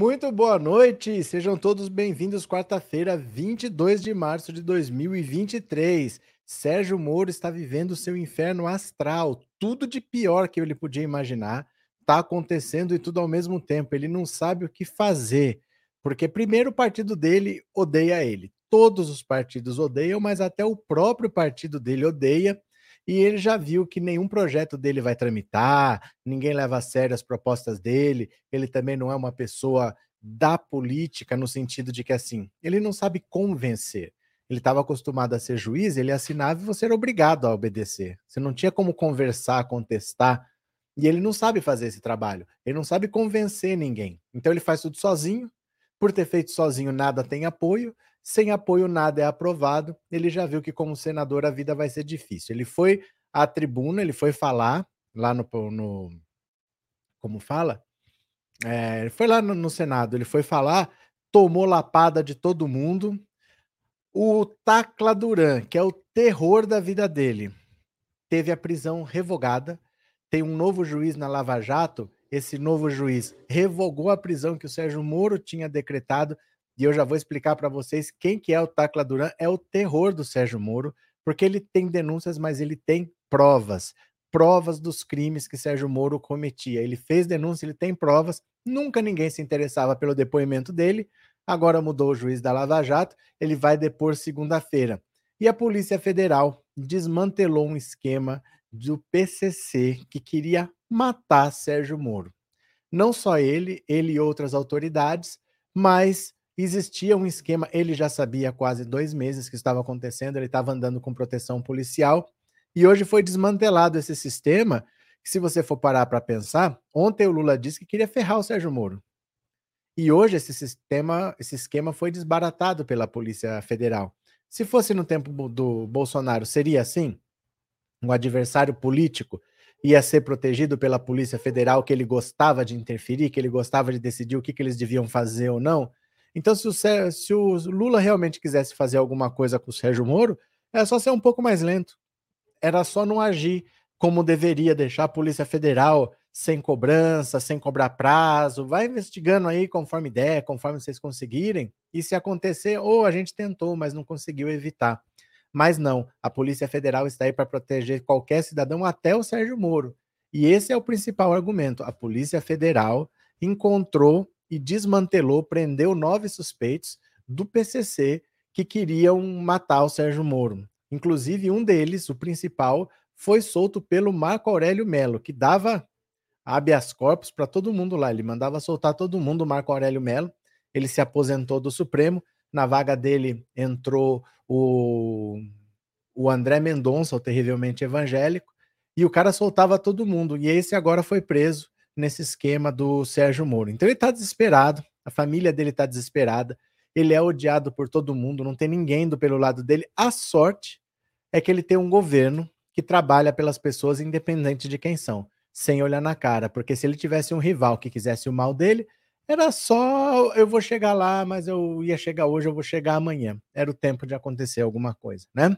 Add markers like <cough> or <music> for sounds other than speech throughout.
Muito boa noite, sejam todos bem-vindos. Quarta-feira, 22 de março de 2023. Sérgio Moro está vivendo seu inferno astral. Tudo de pior que ele podia imaginar está acontecendo e tudo ao mesmo tempo. Ele não sabe o que fazer, porque primeiro o partido dele odeia ele. Todos os partidos odeiam, mas até o próprio partido dele odeia e ele já viu que nenhum projeto dele vai tramitar, ninguém leva a sério as propostas dele, ele também não é uma pessoa da política no sentido de que assim, ele não sabe convencer. Ele estava acostumado a ser juiz, ele assinava e você era obrigado a obedecer. Você não tinha como conversar, contestar, e ele não sabe fazer esse trabalho. Ele não sabe convencer ninguém. Então ele faz tudo sozinho. Por ter feito sozinho, nada tem apoio sem apoio nada é aprovado. Ele já viu que como senador a vida vai ser difícil. Ele foi à tribuna, ele foi falar lá no, no como fala? É, ele foi lá no, no Senado, ele foi falar, tomou lapada de todo mundo. O Tacla Duran, que é o terror da vida dele, teve a prisão revogada. Tem um novo juiz na Lava Jato. Esse novo juiz revogou a prisão que o Sérgio Moro tinha decretado e eu já vou explicar para vocês quem que é o Tacla Duran, é o terror do Sérgio Moro, porque ele tem denúncias, mas ele tem provas, provas dos crimes que Sérgio Moro cometia. Ele fez denúncia, ele tem provas, nunca ninguém se interessava pelo depoimento dele, agora mudou o juiz da Lava Jato, ele vai depor segunda-feira. E a Polícia Federal desmantelou um esquema do PCC que queria matar Sérgio Moro. Não só ele, ele e outras autoridades, mas existia um esquema, ele já sabia há quase dois meses que estava acontecendo, ele estava andando com proteção policial, e hoje foi desmantelado esse sistema. Se você for parar para pensar, ontem o Lula disse que queria ferrar o Sérgio Moro. E hoje esse sistema, esse esquema foi desbaratado pela Polícia Federal. Se fosse no tempo do Bolsonaro, seria assim? Um adversário político ia ser protegido pela Polícia Federal, que ele gostava de interferir, que ele gostava de decidir o que, que eles deviam fazer ou não? Então, se o, se o Lula realmente quisesse fazer alguma coisa com o Sérgio Moro, era só ser um pouco mais lento. Era só não agir como deveria, deixar a Polícia Federal sem cobrança, sem cobrar prazo. Vai investigando aí conforme der, conforme vocês conseguirem. E se acontecer, ou a gente tentou, mas não conseguiu evitar. Mas não, a Polícia Federal está aí para proteger qualquer cidadão, até o Sérgio Moro. E esse é o principal argumento. A Polícia Federal encontrou e desmantelou, prendeu nove suspeitos do PCC que queriam matar o Sérgio Moro. Inclusive, um deles, o principal, foi solto pelo Marco Aurélio Melo, que dava habeas corpus para todo mundo lá. Ele mandava soltar todo mundo, o Marco Aurélio Melo. Ele se aposentou do Supremo. Na vaga dele entrou o, o André Mendonça, o terrivelmente evangélico, e o cara soltava todo mundo. E esse agora foi preso nesse esquema do Sérgio Moro. Então ele está desesperado, a família dele está desesperada, ele é odiado por todo mundo, não tem ninguém do pelo lado dele. A sorte é que ele tem um governo que trabalha pelas pessoas independente de quem são, sem olhar na cara, porque se ele tivesse um rival que quisesse o mal dele, era só eu vou chegar lá, mas eu ia chegar hoje, eu vou chegar amanhã. Era o tempo de acontecer alguma coisa, né?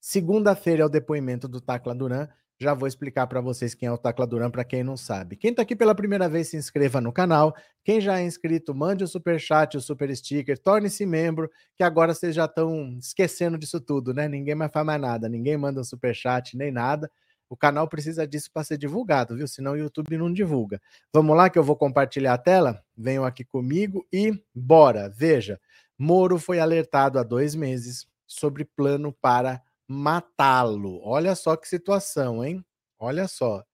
Segunda-feira é o depoimento do Tacla Duran, já vou explicar para vocês quem é o Tacla Duran, para quem não sabe. Quem está aqui pela primeira vez, se inscreva no canal. Quem já é inscrito, mande o super chat, o super sticker, torne-se membro, que agora vocês já estão esquecendo disso tudo, né? Ninguém mais faz mais nada, ninguém manda um super chat nem nada. O canal precisa disso para ser divulgado, viu? Senão o YouTube não divulga. Vamos lá que eu vou compartilhar a tela. Venham aqui comigo e bora. Veja, Moro foi alertado há dois meses sobre plano para matá-lo. Olha só que situação, hein? Olha só.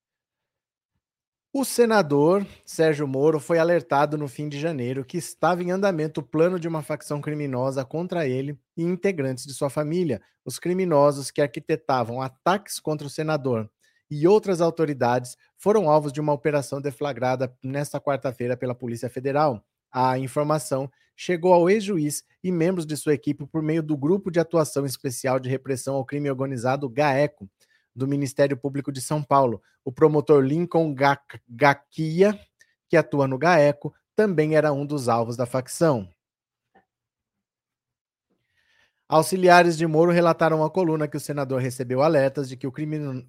O senador Sérgio Moro foi alertado no fim de janeiro que estava em andamento o plano de uma facção criminosa contra ele e integrantes de sua família. Os criminosos que arquitetavam ataques contra o senador e outras autoridades foram alvos de uma operação deflagrada nesta quarta-feira pela Polícia Federal. A informação chegou ao ex-juiz e membros de sua equipe por meio do Grupo de Atuação Especial de Repressão ao Crime Organizado, GAECO, do Ministério Público de São Paulo. O promotor Lincoln Gaquia, que atua no GAECO, também era um dos alvos da facção. Auxiliares de Moro relataram à coluna que o senador recebeu alertas de que,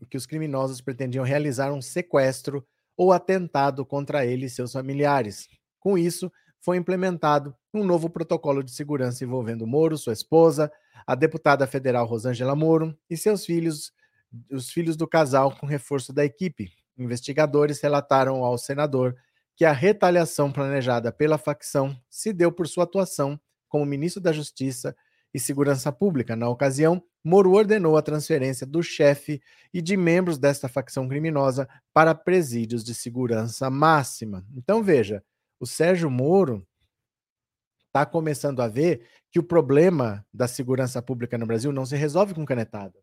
que, os criminosos pretendiam realizar um sequestro ou atentado contra ele e seus familiares. Com isso, foi implementado um novo protocolo de segurança envolvendo Moro, sua esposa, a deputada federal Rosângela Moro e seus filhos, os filhos do casal, com reforço da equipe. Investigadores relataram ao senador que a retaliação planejada pela facção se deu por sua atuação como ministro da Justiça e Segurança Pública. Na ocasião, Moro ordenou a transferência do chefe e de membros desta facção criminosa para presídios de segurança máxima. Então veja, o Sérgio Moro está começando a ver que o problema da segurança pública no Brasil não se resolve com canetada.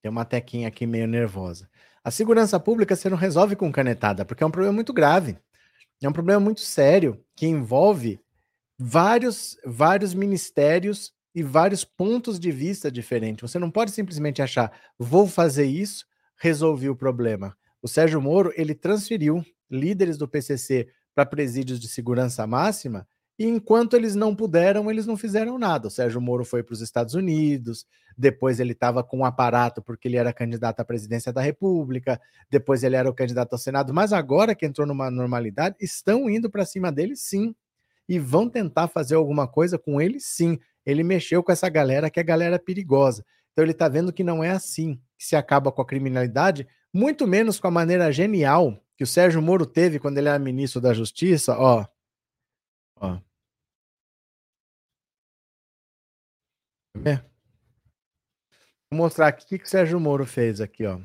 Tem uma tequinha aqui meio nervosa. A segurança pública você não resolve com canetada, porque é um problema muito grave. É um problema muito sério que envolve vários, vários ministérios e vários pontos de vista diferentes. Você não pode simplesmente achar, vou fazer isso, resolvi o problema. O Sérgio Moro, ele transferiu líderes do PCC para presídios de segurança máxima e enquanto eles não puderam, eles não fizeram nada. O Sérgio Moro foi para os Estados Unidos, depois ele estava com um aparato porque ele era candidato à presidência da República, depois ele era o candidato ao Senado, mas agora que entrou numa normalidade, estão indo para cima dele sim. E vão tentar fazer alguma coisa com ele sim. Ele mexeu com essa galera que é galera perigosa. Então ele está vendo que não é assim que se acaba com a criminalidade, muito menos com a maneira genial que o Sérgio Moro teve quando ele era ministro da Justiça, ó, Ó. Vou mostrar aqui o que, que o Sérgio Moro fez aqui, ó.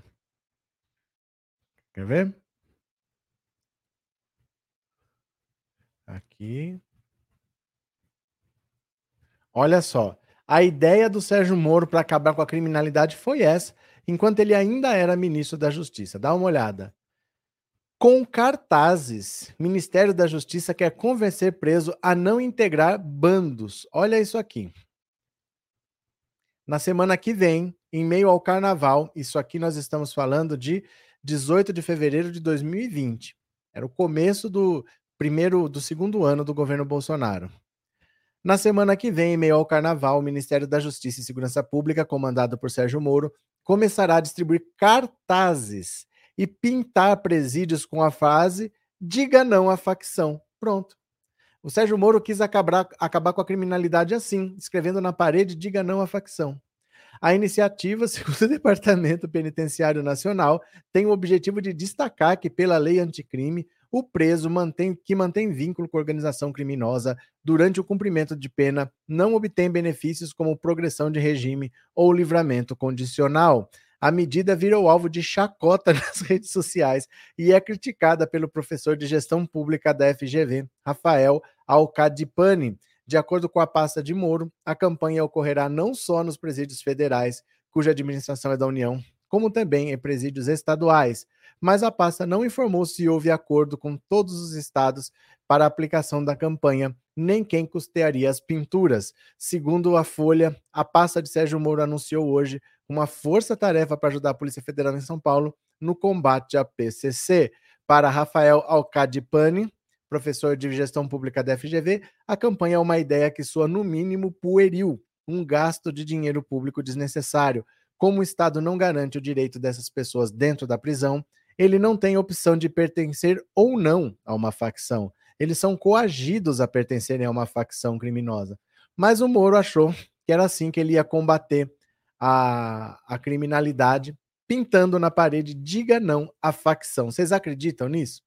Quer ver? Aqui. Olha só. A ideia do Sérgio Moro para acabar com a criminalidade foi essa, enquanto ele ainda era ministro da Justiça. Dá uma olhada com cartazes. Ministério da Justiça quer convencer preso a não integrar bandos. Olha isso aqui. Na semana que vem, em meio ao carnaval, isso aqui nós estamos falando de 18 de fevereiro de 2020. Era o começo do primeiro do segundo ano do governo Bolsonaro. Na semana que vem, em meio ao carnaval, o Ministério da Justiça e Segurança Pública, comandado por Sérgio Moro, começará a distribuir cartazes e pintar presídios com a frase diga não à facção. Pronto. O Sérgio Moro quis acabar, acabar com a criminalidade assim, escrevendo na parede diga não à facção. A iniciativa, <laughs> segundo o Departamento Penitenciário Nacional, tem o objetivo de destacar que, pela lei anticrime, o preso mantém, que mantém vínculo com organização criminosa durante o cumprimento de pena não obtém benefícios como progressão de regime ou livramento condicional a medida virou alvo de chacota <laughs> nas redes sociais e é criticada pelo professor de gestão pública da FGV, Rafael Alcadipani. De acordo com a pasta de Moro, a campanha ocorrerá não só nos presídios federais, cuja administração é da União, como também em presídios estaduais. Mas a pasta não informou se houve acordo com todos os estados para a aplicação da campanha, nem quem custearia as pinturas. Segundo a Folha, a pasta de Sérgio Moro anunciou hoje uma força-tarefa para ajudar a Polícia Federal em São Paulo no combate à PCC. Para Rafael Alcadipani, professor de gestão pública da FGV, a campanha é uma ideia que soa no mínimo pueril, um gasto de dinheiro público desnecessário. Como o Estado não garante o direito dessas pessoas dentro da prisão, ele não tem opção de pertencer ou não a uma facção. Eles são coagidos a pertencerem a uma facção criminosa. Mas o Moro achou que era assim que ele ia combater a, a criminalidade, pintando na parede, diga não à facção. Vocês acreditam nisso?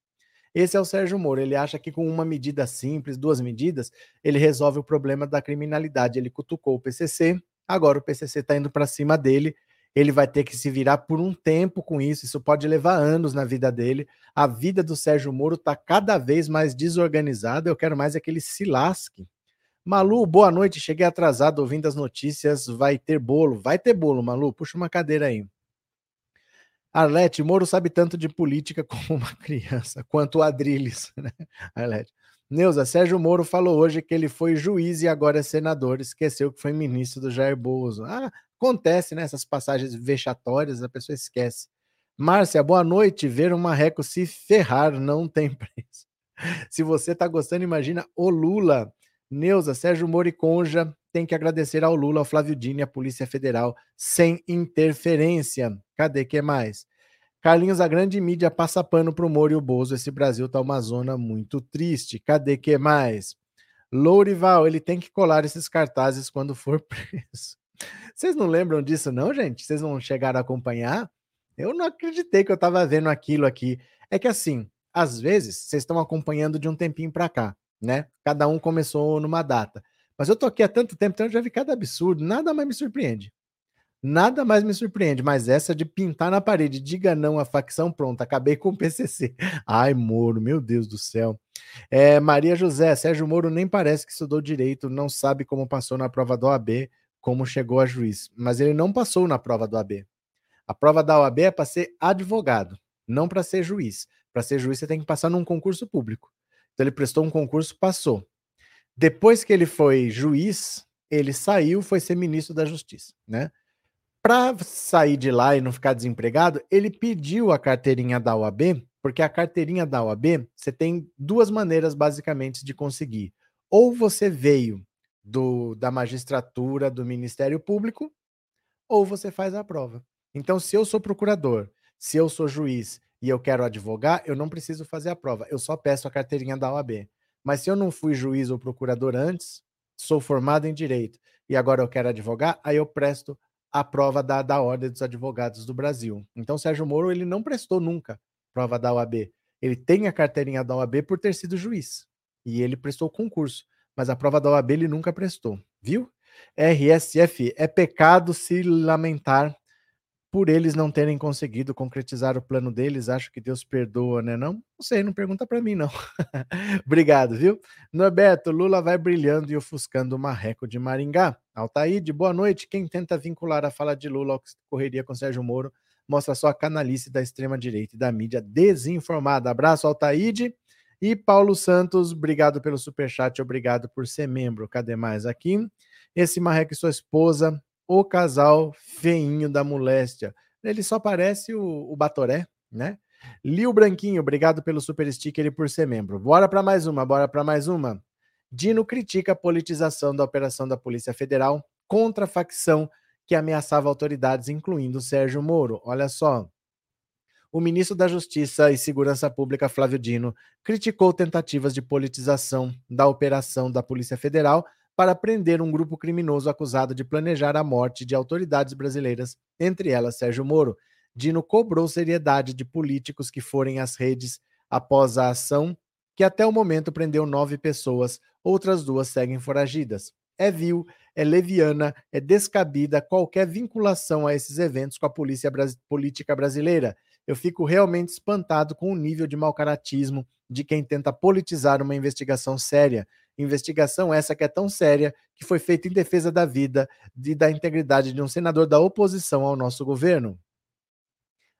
Esse é o Sérgio Moro. Ele acha que com uma medida simples, duas medidas, ele resolve o problema da criminalidade. Ele cutucou o PCC, agora o PCC está indo para cima dele. Ele vai ter que se virar por um tempo com isso. Isso pode levar anos na vida dele. A vida do Sérgio Moro está cada vez mais desorganizada. Eu quero mais é que ele se lasque. Malu, boa noite. Cheguei atrasado ouvindo as notícias. Vai ter bolo. Vai ter bolo, Malu. Puxa uma cadeira aí. Arlete, Moro sabe tanto de política <laughs> como uma criança, quanto o Adriles, né? Arlete. Neuza, Sérgio Moro falou hoje que ele foi juiz e agora é senador. Esqueceu que foi ministro do Jair Bozo. Ah, acontece, né? Essas passagens vexatórias, a pessoa esquece. Márcia, boa noite. Ver um marreco se ferrar não tem <laughs> preço. Se você tá gostando, imagina o Lula. Neuza, Sérgio Moro e Conja tem que agradecer ao Lula, ao Flávio Dino e à Polícia Federal sem interferência. Cadê que mais? Carlinhos, a grande mídia passa pano pro Moro e o Bozo. Esse Brasil tá uma zona muito triste. Cadê que mais? Lourival, ele tem que colar esses cartazes quando for <laughs> preso. Vocês não lembram disso, não, gente? Vocês não chegaram a acompanhar? Eu não acreditei que eu estava vendo aquilo aqui. É que assim, às vezes, vocês estão acompanhando de um tempinho para cá, né? Cada um começou numa data. Mas eu tô aqui há tanto tempo, então eu já vi cada absurdo, nada mais me surpreende. Nada mais me surpreende, mas essa de pintar na parede, diga não à facção, pronta, acabei com o PCC. Ai, Moro, meu Deus do céu. É, Maria José, Sérgio Moro nem parece que estudou direito, não sabe como passou na prova do OAB, como chegou a juiz. Mas ele não passou na prova do OAB. A prova da OAB é para ser advogado, não para ser juiz. Para ser juiz, você tem que passar num concurso público. Então ele prestou um concurso, passou. Depois que ele foi juiz, ele saiu, foi ser ministro da Justiça, né? Para sair de lá e não ficar desempregado, ele pediu a carteirinha da OAB, porque a carteirinha da OAB, você tem duas maneiras basicamente de conseguir. Ou você veio do, da magistratura do Ministério Público, ou você faz a prova. Então, se eu sou procurador, se eu sou juiz e eu quero advogar, eu não preciso fazer a prova, eu só peço a carteirinha da OAB. Mas se eu não fui juiz ou procurador antes, sou formado em direito e agora eu quero advogar, aí eu presto a prova da, da Ordem dos Advogados do Brasil. Então, Sérgio Moro ele não prestou nunca prova da OAB. Ele tem a carteirinha da OAB por ter sido juiz. E ele prestou concurso. Mas a prova da OAB ele nunca prestou. Viu? RSF, é pecado se lamentar por eles não terem conseguido concretizar o plano deles, acho que Deus perdoa, né? Não, não sei, não pergunta para mim, não. <laughs> Obrigado, viu? Norberto, Lula vai brilhando e ofuscando o marreco de Maringá. Altaíde, boa noite. Quem tenta vincular a fala de Lula ao correria com Sérgio Moro mostra só a canalice da extrema-direita e da mídia desinformada. Abraço, Altaíde. E Paulo Santos, obrigado pelo superchat, obrigado por ser membro. Cadê mais aqui? Esse marreco e sua esposa o casal feinho da moléstia. Ele só parece o, o Batoré, né? Lio Branquinho, obrigado pelo super sticker e por ser membro. Bora para mais uma, bora para mais uma. Dino critica a politização da operação da Polícia Federal contra a facção que ameaçava autoridades, incluindo Sérgio Moro. Olha só. O ministro da Justiça e Segurança Pública, Flávio Dino, criticou tentativas de politização da operação da Polícia Federal para prender um grupo criminoso acusado de planejar a morte de autoridades brasileiras, entre elas Sérgio Moro. Dino cobrou seriedade de políticos que forem às redes após a ação, que até o momento prendeu nove pessoas, outras duas seguem foragidas. É vil, é leviana, é descabida qualquer vinculação a esses eventos com a polícia política brasileira. Eu fico realmente espantado com o nível de malcaratismo de quem tenta politizar uma investigação séria. Investigação essa que é tão séria que foi feita em defesa da vida e da integridade de um senador da oposição ao nosso governo.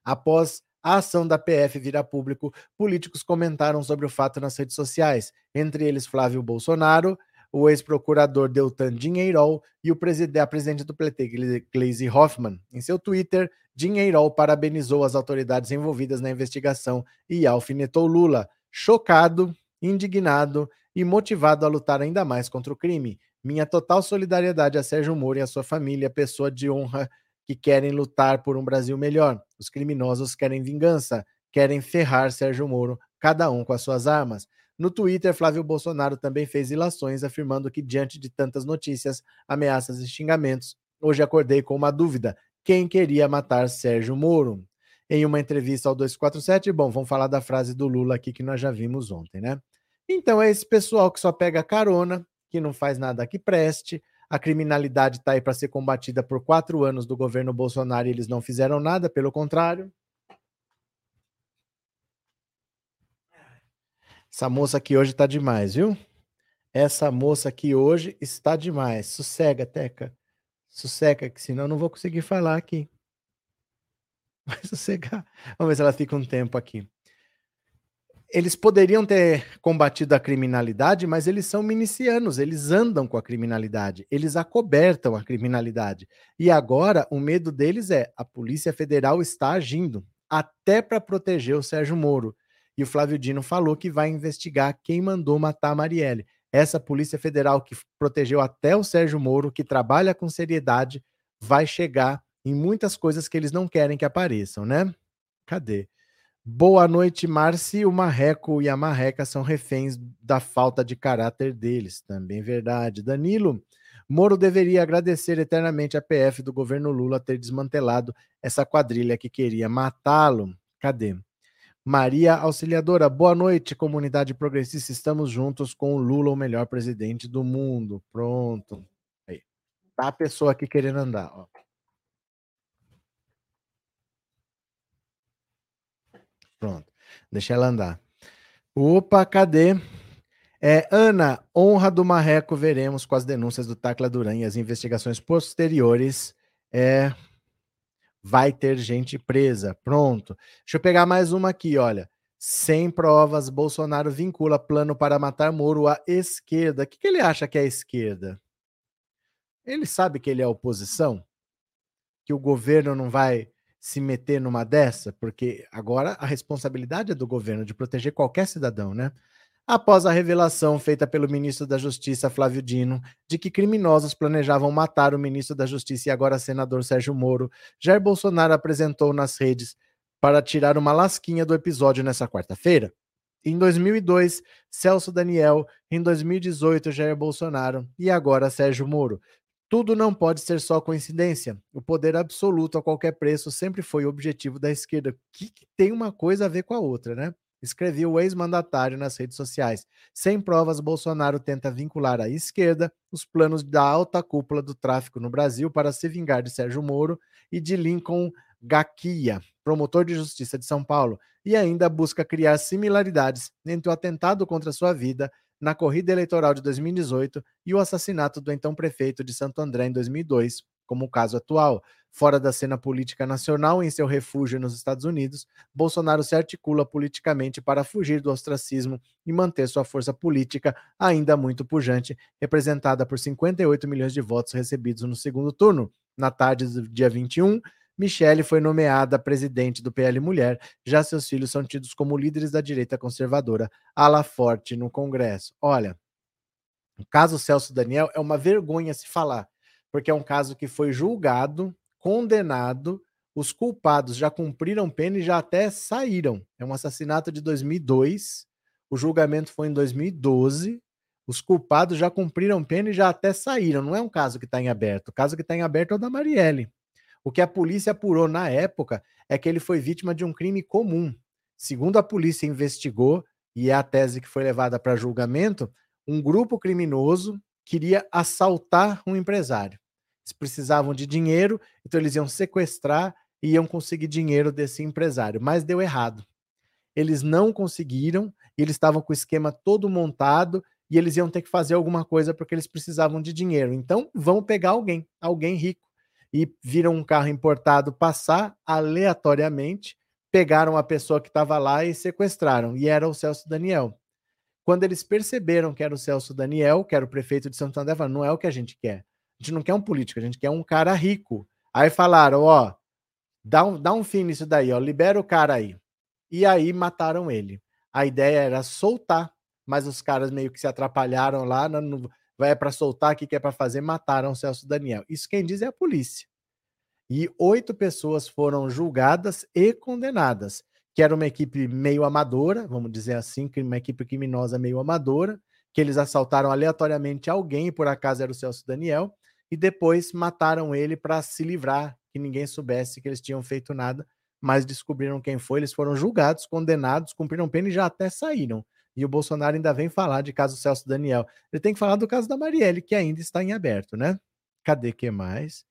Após a ação da PF virar público, políticos comentaram sobre o fato nas redes sociais, entre eles Flávio Bolsonaro, o ex-procurador Deltan Dinheirol e o presidente, a presidente do PT, Gleisi Hoffmann. Em seu Twitter, Dinheirol parabenizou as autoridades envolvidas na investigação e alfinetou Lula. Chocado, indignado e motivado a lutar ainda mais contra o crime. Minha total solidariedade a Sérgio Moro e a sua família, pessoa de honra que querem lutar por um Brasil melhor. Os criminosos querem vingança, querem ferrar Sérgio Moro, cada um com as suas armas. No Twitter, Flávio Bolsonaro também fez ilações, afirmando que, diante de tantas notícias, ameaças e xingamentos, hoje acordei com uma dúvida: quem queria matar Sérgio Moro? Em uma entrevista ao 247, bom, vamos falar da frase do Lula aqui que nós já vimos ontem, né? Então é esse pessoal que só pega carona, que não faz nada que preste. A criminalidade está aí para ser combatida por quatro anos do governo Bolsonaro e eles não fizeram nada, pelo contrário. Essa moça aqui hoje está demais, viu? Essa moça aqui hoje está demais. Sossega, Teca. Sossega, que senão eu não vou conseguir falar aqui. <laughs> Vai sossegar. Vamos ver se ela fica um tempo aqui eles poderiam ter combatido a criminalidade, mas eles são milicianos, eles andam com a criminalidade, eles acobertam a criminalidade. E agora o medo deles é a Polícia Federal está agindo até para proteger o Sérgio Moro. E o Flávio Dino falou que vai investigar quem mandou matar a Marielle. essa Polícia Federal que protegeu até o Sérgio Moro, que trabalha com seriedade, vai chegar em muitas coisas que eles não querem que apareçam, né? Cadê? Boa noite, Marci. O Marreco e a Marreca são reféns da falta de caráter deles. Também verdade. Danilo, Moro deveria agradecer eternamente a PF do governo Lula ter desmantelado essa quadrilha que queria matá-lo. Cadê? Maria Auxiliadora, boa noite, comunidade progressista. Estamos juntos com o Lula, o melhor presidente do mundo. Pronto. Aí. Tá a pessoa aqui querendo andar. Ó. Pronto. Deixa ela andar. Opa, cadê? É, Ana, honra do Marreco, veremos com as denúncias do Tacla Duran e as investigações posteriores. É, vai ter gente presa. Pronto. Deixa eu pegar mais uma aqui, olha. Sem provas, Bolsonaro vincula plano para matar Moro à esquerda. O que, que ele acha que é a esquerda? Ele sabe que ele é oposição? Que o governo não vai se meter numa dessa? Porque agora a responsabilidade é do governo de proteger qualquer cidadão, né? após a revelação feita pelo ministro da Justiça, Flávio Dino, de que criminosos planejavam matar o ministro da Justiça e agora senador Sérgio Moro, Jair Bolsonaro apresentou nas redes para tirar uma lasquinha do episódio nessa quarta-feira. Em 2002, Celso Daniel, em 2018, Jair Bolsonaro e agora Sérgio Moro. Tudo não pode ser só coincidência. O poder absoluto a qualquer preço sempre foi o objetivo da esquerda, que tem uma coisa a ver com a outra, né? escreveu o ex-mandatário nas redes sociais. Sem provas, Bolsonaro tenta vincular à esquerda os planos da alta cúpula do tráfico no Brasil para se vingar de Sérgio Moro e de Lincoln Gaquia, promotor de justiça de São Paulo, e ainda busca criar similaridades entre o atentado contra sua vida na corrida eleitoral de 2018 e o assassinato do então prefeito de Santo André em 2002, como o caso atual. Fora da cena política nacional, em seu refúgio nos Estados Unidos, Bolsonaro se articula politicamente para fugir do ostracismo e manter sua força política ainda muito pujante, representada por 58 milhões de votos recebidos no segundo turno. Na tarde do dia 21, Michele foi nomeada presidente do PL Mulher, já seus filhos são tidos como líderes da direita conservadora, ala forte no Congresso. Olha, o caso Celso Daniel é uma vergonha se falar porque é um caso que foi julgado, condenado, os culpados já cumpriram pena e já até saíram. É um assassinato de 2002, o julgamento foi em 2012, os culpados já cumpriram pena e já até saíram. Não é um caso que está em aberto. O caso que está em aberto é o da Marielle. O que a polícia apurou na época é que ele foi vítima de um crime comum. Segundo a polícia investigou, e é a tese que foi levada para julgamento, um grupo criminoso queria assaltar um empresário. Eles precisavam de dinheiro, então eles iam sequestrar e iam conseguir dinheiro desse empresário, mas deu errado. Eles não conseguiram, eles estavam com o esquema todo montado e eles iam ter que fazer alguma coisa porque eles precisavam de dinheiro. Então, vão pegar alguém, alguém rico. E viram um carro importado passar aleatoriamente, pegaram a pessoa que estava lá e sequestraram. E era o Celso Daniel. Quando eles perceberam que era o Celso Daniel, que era o prefeito de Santo André, falaram, não é o que a gente quer. A gente não quer um político, a gente quer um cara rico. Aí falaram, ó, dá um, dá um fim nisso daí, ó, libera o cara aí. E aí mataram ele. A ideia era soltar, mas os caras meio que se atrapalharam lá, não, vai para soltar, o que é para fazer? Mataram o Celso Daniel. Isso quem diz é a polícia. E oito pessoas foram julgadas e condenadas, que era uma equipe meio amadora, vamos dizer assim, uma equipe criminosa meio amadora, que eles assaltaram aleatoriamente alguém, por acaso era o Celso Daniel, e depois mataram ele para se livrar, que ninguém soubesse que eles tinham feito nada, mas descobriram quem foi, eles foram julgados, condenados, cumpriram pena e já até saíram. E o Bolsonaro ainda vem falar de caso Celso Daniel. Ele tem que falar do caso da Marielle, que ainda está em aberto, né? Cadê que mais?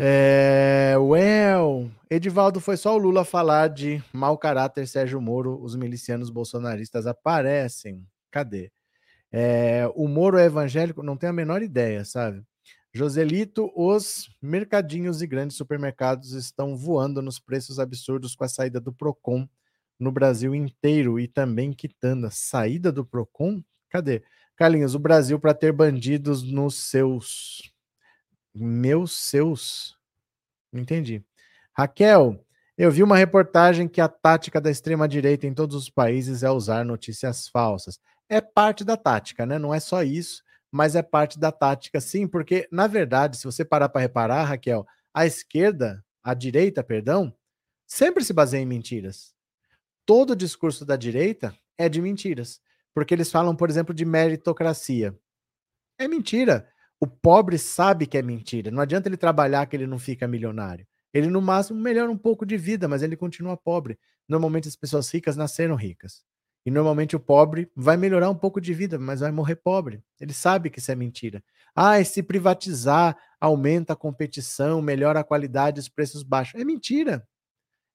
É, well, Edivaldo, foi só o Lula falar de mau caráter Sérgio Moro, os milicianos bolsonaristas aparecem. Cadê? É, o Moro é evangélico? Não tenho a menor ideia, sabe? Joselito, os mercadinhos e grandes supermercados estão voando nos preços absurdos com a saída do Procon no Brasil inteiro e também quitanda. Saída do Procon? Cadê? Carlinhos, o Brasil para ter bandidos nos seus. Meus seus. Entendi. Raquel, eu vi uma reportagem que a tática da extrema-direita em todos os países é usar notícias falsas. É parte da tática, né? Não é só isso, mas é parte da tática, sim, porque, na verdade, se você parar para reparar, Raquel, a esquerda, a direita, perdão, sempre se baseia em mentiras. Todo o discurso da direita é de mentiras, porque eles falam, por exemplo, de meritocracia. É mentira. O pobre sabe que é mentira. Não adianta ele trabalhar que ele não fica milionário. Ele, no máximo, melhora um pouco de vida, mas ele continua pobre. Normalmente, as pessoas ricas nasceram ricas. E normalmente o pobre vai melhorar um pouco de vida, mas vai morrer pobre. Ele sabe que isso é mentira. Ah, e se privatizar aumenta a competição, melhora a qualidade, os preços baixos. É mentira.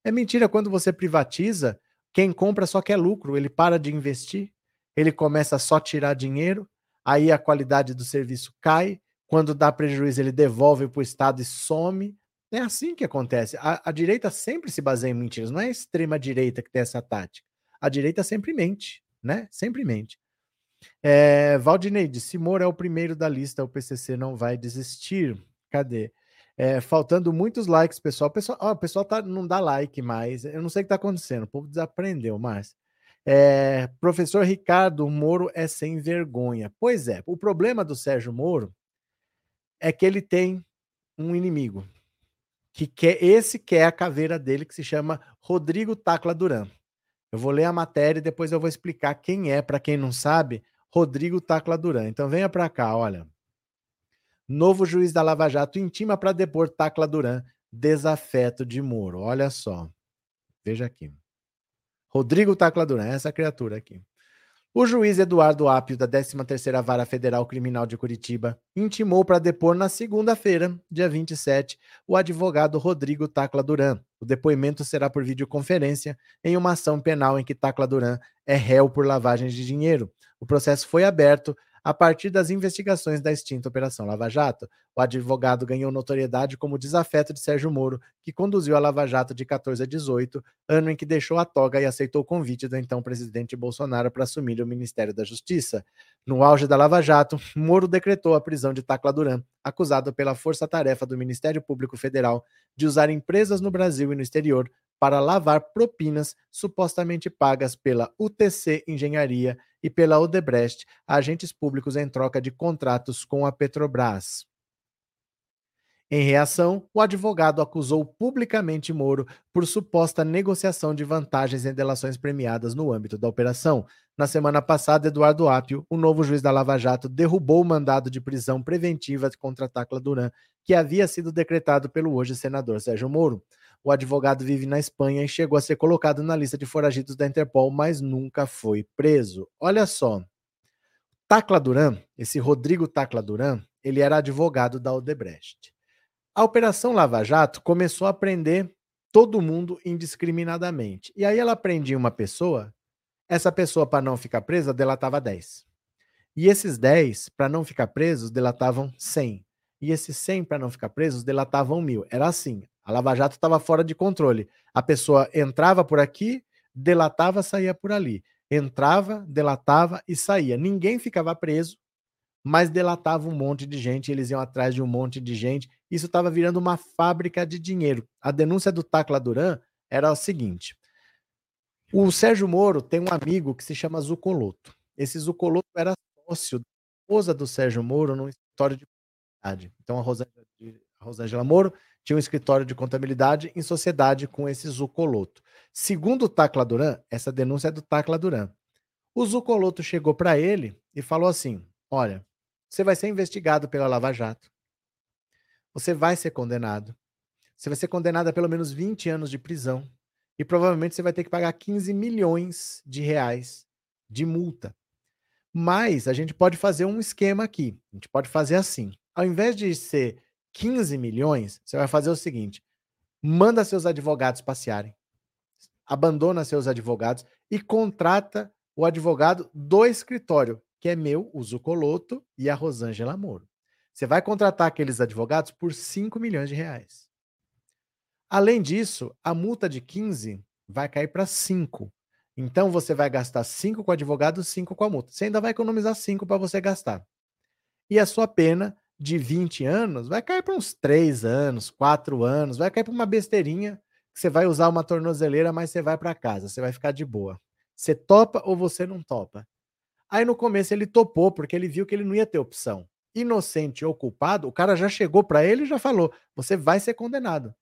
É mentira. Quando você privatiza, quem compra só quer lucro, ele para de investir, ele começa a só tirar dinheiro, aí a qualidade do serviço cai. Quando dá prejuízo, ele devolve para o Estado e some. É assim que acontece. A, a direita sempre se baseia em mentiras, não é a extrema direita que tem essa tática a direita sempre mente, né? Sempre mente. É, Valdineide, se Moro é o primeiro da lista, o PCC não vai desistir. Cadê? É, faltando muitos likes, pessoal. Pessoal, ó, pessoal tá, não dá like mais. Eu não sei o que está acontecendo. O povo desaprendeu, mas. É, professor Ricardo, Moro é sem vergonha. Pois é, o problema do Sérgio Moro é que ele tem um inimigo. Que quer, esse quer é a caveira dele, que se chama Rodrigo Tacla Duran. Eu vou ler a matéria e depois eu vou explicar quem é, para quem não sabe, Rodrigo Tacla Duran. Então venha para cá, olha. Novo juiz da Lava Jato intima para depor Tacla Duran, desafeto de Moro. Olha só. Veja aqui. Rodrigo Tacla Duran, essa criatura aqui. O juiz Eduardo Apio, da 13ª Vara Federal Criminal de Curitiba, intimou para depor na segunda-feira, dia 27, o advogado Rodrigo Tacla Duran. O depoimento será por videoconferência em uma ação penal em que Tacla Duran é réu por lavagem de dinheiro. O processo foi aberto a partir das investigações da extinta Operação Lava Jato, o advogado ganhou notoriedade como desafeto de Sérgio Moro, que conduziu a Lava Jato de 14 a 18, ano em que deixou a toga e aceitou o convite do então presidente Bolsonaro para assumir o Ministério da Justiça. No auge da Lava Jato, Moro decretou a prisão de Tacla Duran, acusado pela força-tarefa do Ministério Público Federal de usar empresas no Brasil e no exterior para lavar propinas supostamente pagas pela UTC Engenharia e pela Odebrecht, agentes públicos em troca de contratos com a Petrobras. Em reação, o advogado acusou publicamente Moro por suposta negociação de vantagens em delações premiadas no âmbito da operação. Na semana passada, Eduardo Apio, o novo juiz da Lava Jato, derrubou o mandado de prisão preventiva contra Tacla Duran, que havia sido decretado pelo hoje senador Sérgio Moro. O advogado vive na Espanha e chegou a ser colocado na lista de foragidos da Interpol, mas nunca foi preso. Olha só. Tacla Duran, esse Rodrigo Tacla Duran, ele era advogado da Odebrecht. A Operação Lava Jato começou a prender todo mundo indiscriminadamente. E aí ela prendia uma pessoa, essa pessoa, para não ficar presa, delatava 10. E esses 10, para não ficar presos, delatavam 100. E esses 100, para não ficar presos, delatavam mil. Era assim. A Lava Jato estava fora de controle. A pessoa entrava por aqui, delatava, saía por ali. Entrava, delatava e saía. Ninguém ficava preso, mas delatava um monte de gente, eles iam atrás de um monte de gente. Isso estava virando uma fábrica de dinheiro. A denúncia do Tacla Duran era o seguinte: o Sérgio Moro tem um amigo que se chama Zucoloto. Esse Zucoloto era sócio da esposa do Sérgio Moro num escritório de publicidade. Então a Rosângela Moro tinha um escritório de contabilidade em sociedade com esse Zucoloto. Segundo o Tacla Duran, essa denúncia é do Tacla Duran. O Zucoloto chegou para ele e falou assim: Olha, você vai ser investigado pela Lava Jato. Você vai ser condenado. Você vai ser condenado a pelo menos 20 anos de prisão. E provavelmente você vai ter que pagar 15 milhões de reais de multa. Mas a gente pode fazer um esquema aqui. A gente pode fazer assim. Ao invés de ser 15 milhões, você vai fazer o seguinte: manda seus advogados passearem, abandona seus advogados e contrata o advogado do escritório, que é meu, o Zucoloto e a Rosângela Moro. Você vai contratar aqueles advogados por 5 milhões de reais. Além disso, a multa de 15 vai cair para 5. Então você vai gastar 5 com o advogado, 5 com a multa. Você ainda vai economizar 5 para você gastar. E a sua pena de 20 anos vai cair para uns 3 anos, 4 anos, vai cair para uma besteirinha que você vai usar uma tornozeleira, mas você vai para casa, você vai ficar de boa. Você topa ou você não topa? Aí no começo ele topou, porque ele viu que ele não ia ter opção. Inocente ou culpado, o cara já chegou para ele e já falou: você vai ser condenado.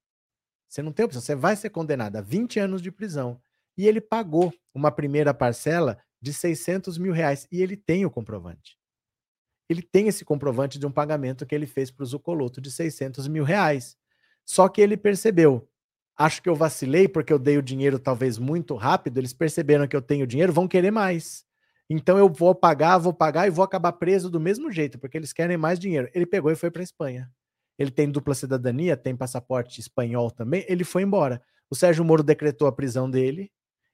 Você não tem opção, você vai ser condenado a 20 anos de prisão. E ele pagou uma primeira parcela de 600 mil reais. E ele tem o comprovante. Ele tem esse comprovante de um pagamento que ele fez para o Zucoloto de 600 mil reais. Só que ele percebeu, acho que eu vacilei porque eu dei o dinheiro talvez muito rápido, eles perceberam que eu tenho dinheiro, vão querer mais. Então eu vou pagar, vou pagar e vou acabar preso do mesmo jeito, porque eles querem mais dinheiro. Ele pegou e foi para a Espanha. Ele tem dupla cidadania, tem passaporte espanhol também, ele foi embora. O Sérgio Moro decretou a prisão dele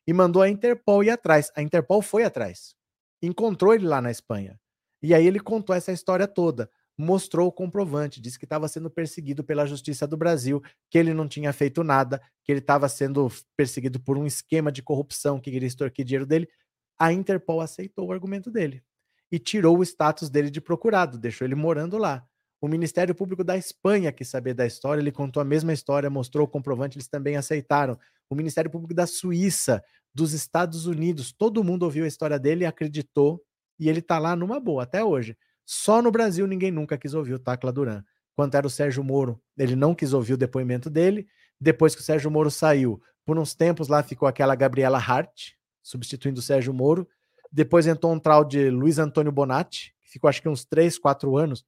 e mandou a Interpol ir atrás. A Interpol foi atrás. Encontrou ele lá na Espanha. E aí ele contou essa história toda mostrou o comprovante, disse que estava sendo perseguido pela Justiça do Brasil, que ele não tinha feito nada, que ele estava sendo perseguido por um esquema de corrupção que queria extorquir dinheiro dele. A Interpol aceitou o argumento dele e tirou o status dele de procurado, deixou ele morando lá. O Ministério Público da Espanha quis saber da história, ele contou a mesma história, mostrou o comprovante, eles também aceitaram. O Ministério Público da Suíça, dos Estados Unidos, todo mundo ouviu a história dele, acreditou e ele está lá numa boa até hoje. Só no Brasil ninguém nunca quis ouvir o Tacla Duran. Quanto era o Sérgio Moro, ele não quis ouvir o depoimento dele. Depois que o Sérgio Moro saiu, por uns tempos lá ficou aquela Gabriela Hart, substituindo o Sérgio Moro. Depois entrou um tal de Luiz Antônio Bonatti, que ficou acho que uns 3, 4 anos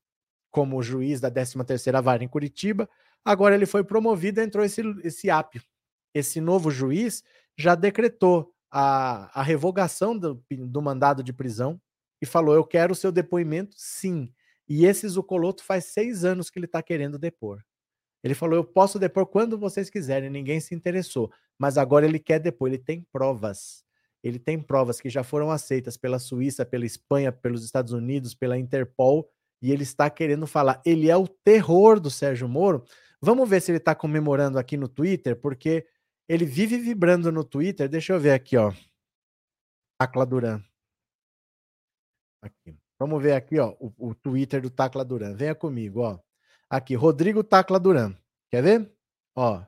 como juiz da 13ª Vara em Curitiba. Agora ele foi promovido, entrou esse, esse Apio. Esse novo juiz já decretou a, a revogação do, do mandado de prisão e falou: Eu quero o seu depoimento, sim. E esse Zucoloto faz seis anos que ele está querendo depor. Ele falou: Eu posso depor quando vocês quiserem, ninguém se interessou. Mas agora ele quer depor, ele tem provas. Ele tem provas que já foram aceitas pela Suíça, pela Espanha, pelos Estados Unidos, pela Interpol, e ele está querendo falar. Ele é o terror do Sérgio Moro. Vamos ver se ele está comemorando aqui no Twitter, porque ele vive vibrando no Twitter. Deixa eu ver aqui, ó. Acla Duran. Aqui. Vamos ver aqui, ó, o, o Twitter do Tacla Duran. Venha comigo, ó. Aqui, Rodrigo Tacla Duran. Quer ver? Ó.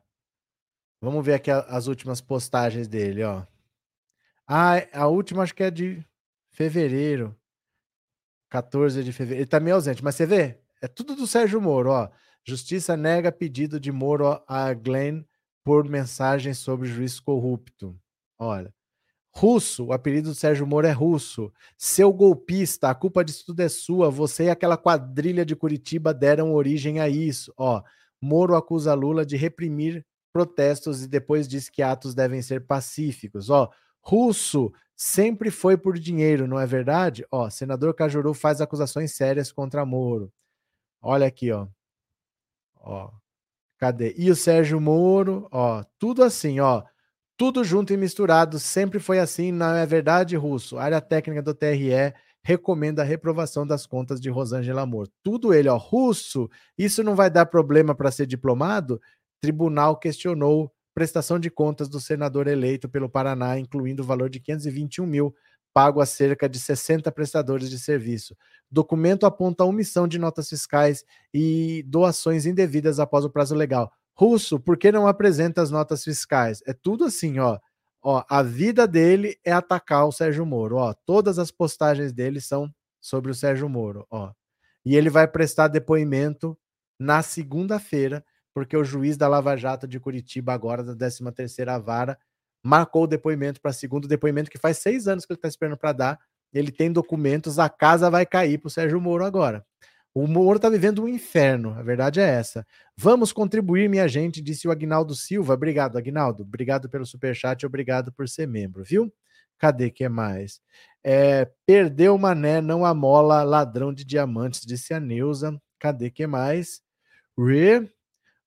Vamos ver aqui a, as últimas postagens dele, ó. Ah, a última acho que é de fevereiro. 14 de fevereiro. Ele tá meio ausente, mas você vê? É tudo do Sérgio Moro, ó. Justiça nega pedido de Moro a Glenn por mensagem sobre juiz corrupto. Olha. Russo, o apelido do Sérgio Moro é Russo. Seu golpista, a culpa disso tudo é sua. Você e aquela quadrilha de Curitiba deram origem a isso. Ó, Moro acusa Lula de reprimir protestos e depois diz que atos devem ser pacíficos. Ó, Russo sempre foi por dinheiro, não é verdade? Ó, senador Cajuru faz acusações sérias contra Moro. Olha aqui, ó. Ó. Cadê? E o Sérgio Moro, ó, tudo assim, ó. Tudo junto e misturado, sempre foi assim, não é verdade, Russo? A área técnica do TRE recomenda a reprovação das contas de Rosângela Amor. Tudo ele, ó, Russo, isso não vai dar problema para ser diplomado? Tribunal questionou prestação de contas do senador eleito pelo Paraná, incluindo o valor de 521 mil pago a cerca de 60 prestadores de serviço. Documento aponta omissão de notas fiscais e doações indevidas após o prazo legal. Russo, por que não apresenta as notas fiscais? É tudo assim, ó. Ó, a vida dele é atacar o Sérgio Moro, ó. Todas as postagens dele são sobre o Sérgio Moro, ó. E ele vai prestar depoimento na segunda-feira, porque o juiz da Lava Jato de Curitiba, agora da 13ª Vara, marcou o depoimento para segundo depoimento, que faz seis anos que ele está esperando para dar. Ele tem documentos, a casa vai cair para o Sérgio Moro agora. O Moro está vivendo um inferno, a verdade é essa. Vamos contribuir, minha gente, disse o Agnaldo Silva. Obrigado, Agnaldo. Obrigado pelo superchat, obrigado por ser membro, viu? Cadê que é mais? É, perdeu Mané, não amola, ladrão de diamantes, disse a Neuza. Cadê que mais? Re.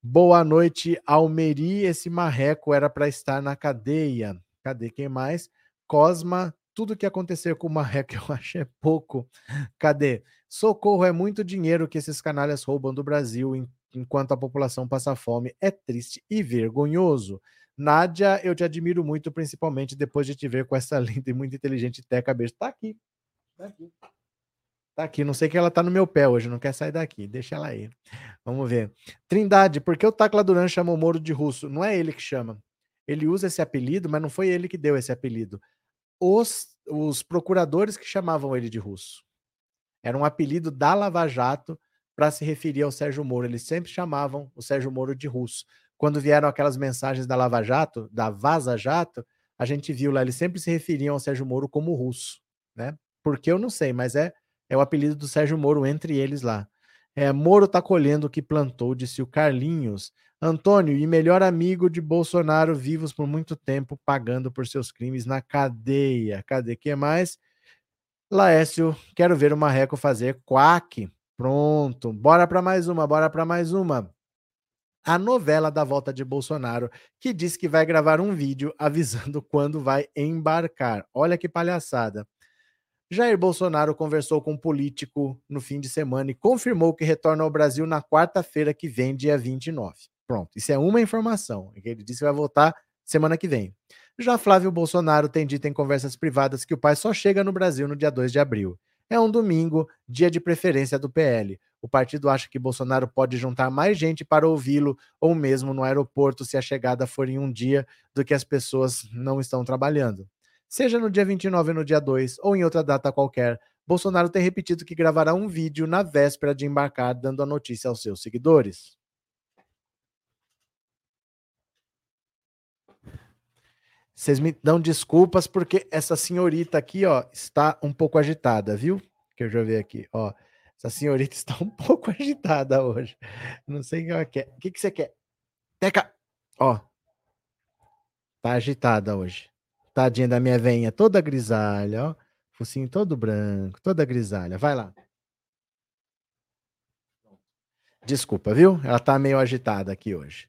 Boa noite, Almeri. Esse marreco era para estar na cadeia. Cadê quem mais? Cosma, tudo que acontecer com o marreco eu <laughs> acho é pouco. Cadê? Socorro é muito dinheiro que esses canalhas roubam do Brasil enquanto a população passa fome. É triste e vergonhoso. Nádia, eu te admiro muito, principalmente depois de te ver com essa <laughs> linda e muito inteligente teca beijo. Tá aqui. Tá aqui. Tá aqui. Não sei que ela tá no meu pé hoje, não quer sair daqui. Deixa ela aí. Vamos ver. Trindade, por que o Tacla Duran chamou Moro de russo? Não é ele que chama. Ele usa esse apelido, mas não foi ele que deu esse apelido. Os os procuradores que chamavam ele de russo. Era um apelido da Lava Jato para se referir ao Sérgio Moro. Eles sempre chamavam o Sérgio Moro de russo. Quando vieram aquelas mensagens da Lava Jato, da Vaza Jato, a gente viu lá, eles sempre se referiam ao Sérgio Moro como russo, né? Porque eu não sei, mas é, é o apelido do Sérgio Moro entre eles lá. É, Moro tá colhendo o que plantou, disse o Carlinhos. Antônio, e melhor amigo de Bolsonaro, vivos por muito tempo, pagando por seus crimes na cadeia. Cadê que mais? Laécio, quero ver o Marreco fazer quack. Pronto, bora para mais uma, bora para mais uma. A novela da volta de Bolsonaro, que diz que vai gravar um vídeo avisando <laughs> quando vai embarcar. Olha que palhaçada. Jair Bolsonaro conversou com um político no fim de semana e confirmou que retorna ao Brasil na quarta-feira que vem, dia 29. Pronto, isso é uma informação. Ele disse que vai voltar semana que vem. Já Flávio Bolsonaro tem dito em conversas privadas que o pai só chega no Brasil no dia 2 de abril. É um domingo, dia de preferência do PL. O partido acha que Bolsonaro pode juntar mais gente para ouvi-lo, ou mesmo no aeroporto, se a chegada for em um dia do que as pessoas não estão trabalhando. Seja no dia 29 ou no dia 2, ou em outra data qualquer, Bolsonaro tem repetido que gravará um vídeo na véspera de embarcar, dando a notícia aos seus seguidores. Vocês me dão desculpas porque essa senhorita aqui, ó, está um pouco agitada, viu? Que eu já vi aqui, ó. Essa senhorita <laughs> está um pouco agitada hoje. Não sei o que ela quer. O que, que você quer? Teca! Ó. Tá agitada hoje. Tadinha da minha veinha, toda grisalha, ó. Focinho todo branco, toda grisalha. Vai lá. Desculpa, viu? Ela tá meio agitada aqui hoje.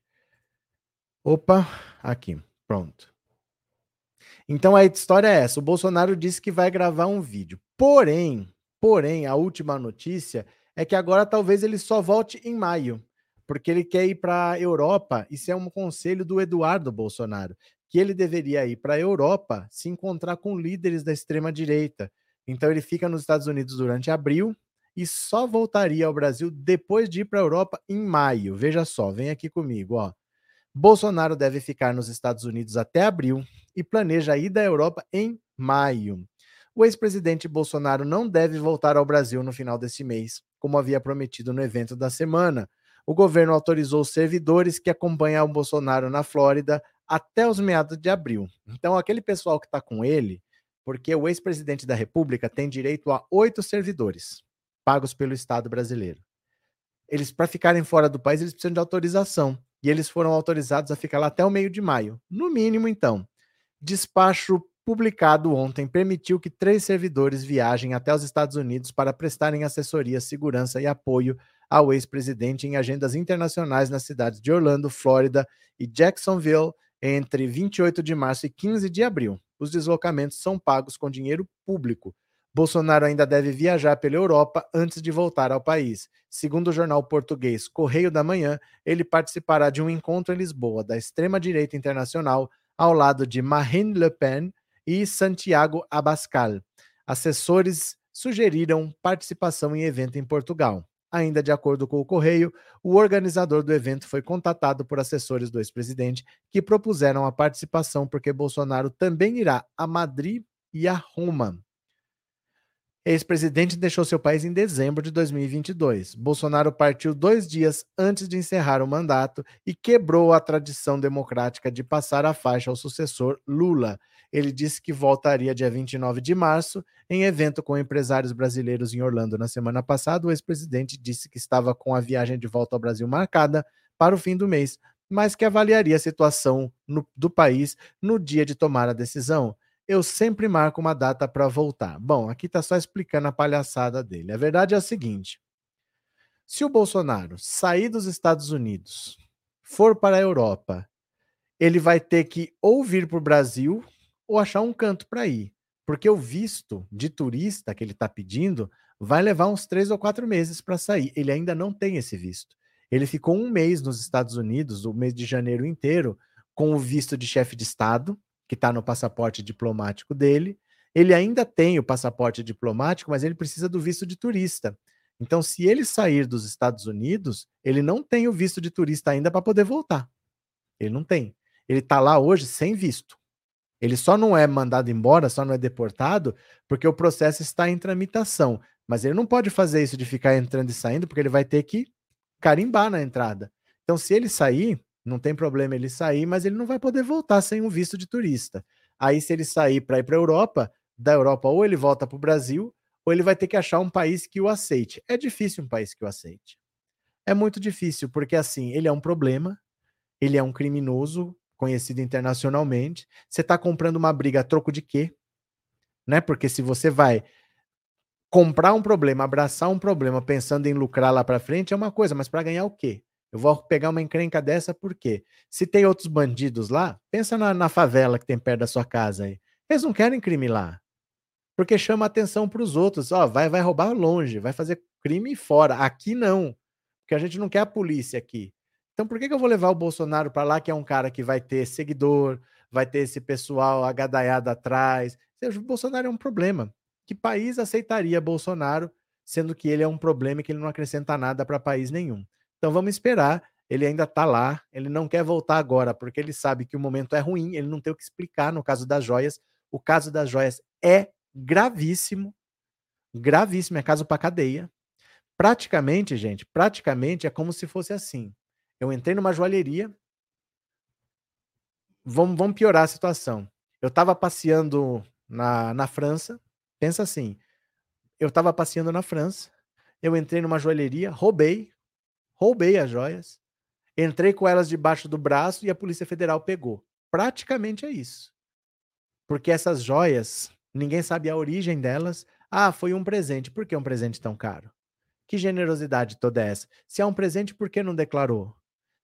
Opa, aqui. Pronto. Então a história é essa: o Bolsonaro disse que vai gravar um vídeo. Porém, porém, a última notícia é que agora talvez ele só volte em maio, porque ele quer ir para a Europa. Isso é um conselho do Eduardo Bolsonaro que ele deveria ir para a Europa se encontrar com líderes da extrema-direita. Então ele fica nos Estados Unidos durante abril e só voltaria ao Brasil depois de ir para a Europa em maio. Veja só, vem aqui comigo, ó. Bolsonaro deve ficar nos Estados Unidos até abril e planeja ir da Europa em maio. O ex-presidente Bolsonaro não deve voltar ao Brasil no final deste mês, como havia prometido no evento da semana. O governo autorizou servidores que acompanham o Bolsonaro na Flórida até os meados de abril. Então, aquele pessoal que está com ele, porque o ex-presidente da República tem direito a oito servidores pagos pelo Estado brasileiro. Eles, para ficarem fora do país, eles precisam de autorização. E eles foram autorizados a ficar lá até o meio de maio. No mínimo, então. Despacho publicado ontem permitiu que três servidores viajem até os Estados Unidos para prestarem assessoria, segurança e apoio ao ex-presidente em agendas internacionais nas cidades de Orlando, Flórida e Jacksonville, entre 28 de março e 15 de abril. Os deslocamentos são pagos com dinheiro público. Bolsonaro ainda deve viajar pela Europa antes de voltar ao país. Segundo o jornal português Correio da Manhã, ele participará de um encontro em Lisboa da extrema-direita internacional ao lado de Marine Le Pen e Santiago Abascal. Assessores sugeriram participação em evento em Portugal. Ainda de acordo com o Correio, o organizador do evento foi contatado por assessores do ex-presidente que propuseram a participação porque Bolsonaro também irá a Madrid e a Roma. Ex-presidente deixou seu país em dezembro de 2022. Bolsonaro partiu dois dias antes de encerrar o mandato e quebrou a tradição democrática de passar a faixa ao sucessor Lula. Ele disse que voltaria dia 29 de março em evento com empresários brasileiros em Orlando na semana passada. O ex-presidente disse que estava com a viagem de volta ao Brasil marcada para o fim do mês, mas que avaliaria a situação no, do país no dia de tomar a decisão eu sempre marco uma data para voltar. Bom, aqui está só explicando a palhaçada dele. A verdade é a seguinte: se o Bolsonaro sair dos Estados Unidos, for para a Europa, ele vai ter que ou vir para o Brasil ou achar um canto para ir. Porque o visto de turista que ele está pedindo vai levar uns três ou quatro meses para sair. Ele ainda não tem esse visto. Ele ficou um mês nos Estados Unidos, o mês de janeiro inteiro, com o visto de chefe de Estado, que está no passaporte diplomático dele. Ele ainda tem o passaporte diplomático, mas ele precisa do visto de turista. Então, se ele sair dos Estados Unidos, ele não tem o visto de turista ainda para poder voltar. Ele não tem. Ele está lá hoje sem visto. Ele só não é mandado embora, só não é deportado, porque o processo está em tramitação. Mas ele não pode fazer isso de ficar entrando e saindo, porque ele vai ter que carimbar na entrada. Então, se ele sair, não tem problema ele sair, mas ele não vai poder voltar sem um visto de turista. Aí, se ele sair para ir para a Europa, da Europa, ou ele volta para o Brasil, ou ele vai ter que achar um país que o aceite. É difícil um país que o aceite. É muito difícil, porque assim, ele é um problema, ele é um criminoso conhecido internacionalmente. Você está comprando uma briga a troco de quê? Né? Porque se você vai comprar um problema, abraçar um problema pensando em lucrar lá para frente é uma coisa, mas para ganhar o quê? Eu vou pegar uma encrenca dessa por quê? Se tem outros bandidos lá, pensa na, na favela que tem perto da sua casa aí. Eles não querem crime lá. Porque chama atenção para os outros. Ó, vai, vai roubar longe, vai fazer crime fora. Aqui não. Porque a gente não quer a polícia aqui. Então por que, que eu vou levar o Bolsonaro para lá, que é um cara que vai ter seguidor, vai ter esse pessoal agadaiado atrás? O Bolsonaro é um problema. Que país aceitaria Bolsonaro, sendo que ele é um problema e que ele não acrescenta nada para país nenhum? Então vamos esperar. Ele ainda está lá, ele não quer voltar agora, porque ele sabe que o momento é ruim, ele não tem o que explicar no caso das joias. O caso das joias é gravíssimo, gravíssimo, é caso para cadeia. Praticamente, gente, praticamente é como se fosse assim. Eu entrei numa joalheria. Vamos, vamos piorar a situação. Eu estava passeando na, na França. Pensa assim: eu estava passeando na França. Eu entrei numa joalheria, roubei, roubei as joias, entrei com elas debaixo do braço e a Polícia Federal pegou. Praticamente é isso. Porque essas joias, ninguém sabe a origem delas. Ah, foi um presente. Por que um presente tão caro? Que generosidade toda essa? Se é um presente, por que não declarou?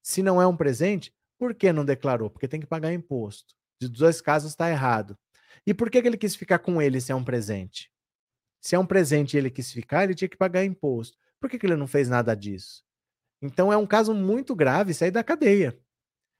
Se não é um presente, por que não declarou? Porque tem que pagar imposto. De dois casos está errado. E por que, que ele quis ficar com ele se é um presente? Se é um presente e ele quis ficar, ele tinha que pagar imposto. Por que, que ele não fez nada disso? Então é um caso muito grave sair da cadeia.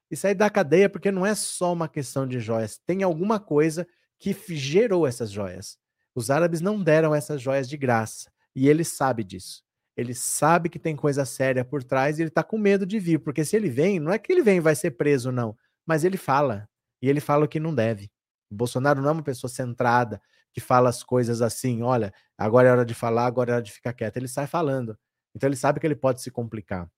E sair da cadeia porque não é só uma questão de joias. Tem alguma coisa que gerou essas joias. Os árabes não deram essas joias de graça. E ele sabe disso. Ele sabe que tem coisa séria por trás e ele tá com medo de vir, porque se ele vem, não é que ele vem e vai ser preso, não, mas ele fala. E ele fala o que não deve. O Bolsonaro não é uma pessoa centrada que fala as coisas assim: olha, agora é hora de falar, agora é hora de ficar quieto. Ele sai falando. Então ele sabe que ele pode se complicar.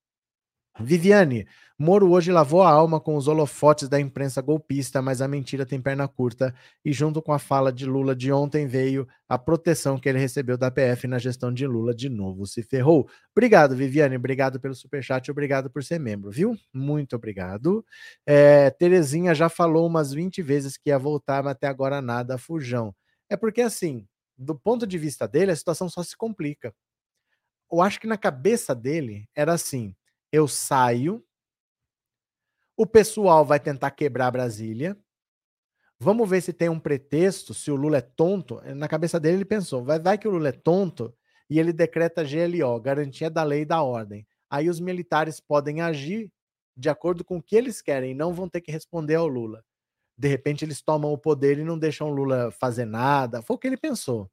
Viviane, Moro hoje lavou a alma com os holofotes da imprensa golpista, mas a mentira tem perna curta. E junto com a fala de Lula de ontem veio a proteção que ele recebeu da PF na gestão de Lula. De novo se ferrou. Obrigado, Viviane. Obrigado pelo superchat. Obrigado por ser membro, viu? Muito obrigado. É, Terezinha já falou umas 20 vezes que ia voltar, mas até agora nada, fujão. É porque, assim, do ponto de vista dele, a situação só se complica. Eu acho que na cabeça dele era assim eu saio, o pessoal vai tentar quebrar Brasília. Vamos ver se tem um pretexto, se o Lula é tonto. Na cabeça dele, ele pensou: vai, vai que o Lula é tonto e ele decreta GLO, garantia da lei e da ordem. Aí os militares podem agir de acordo com o que eles querem, não vão ter que responder ao Lula. De repente, eles tomam o poder e não deixam o Lula fazer nada. Foi o que ele pensou.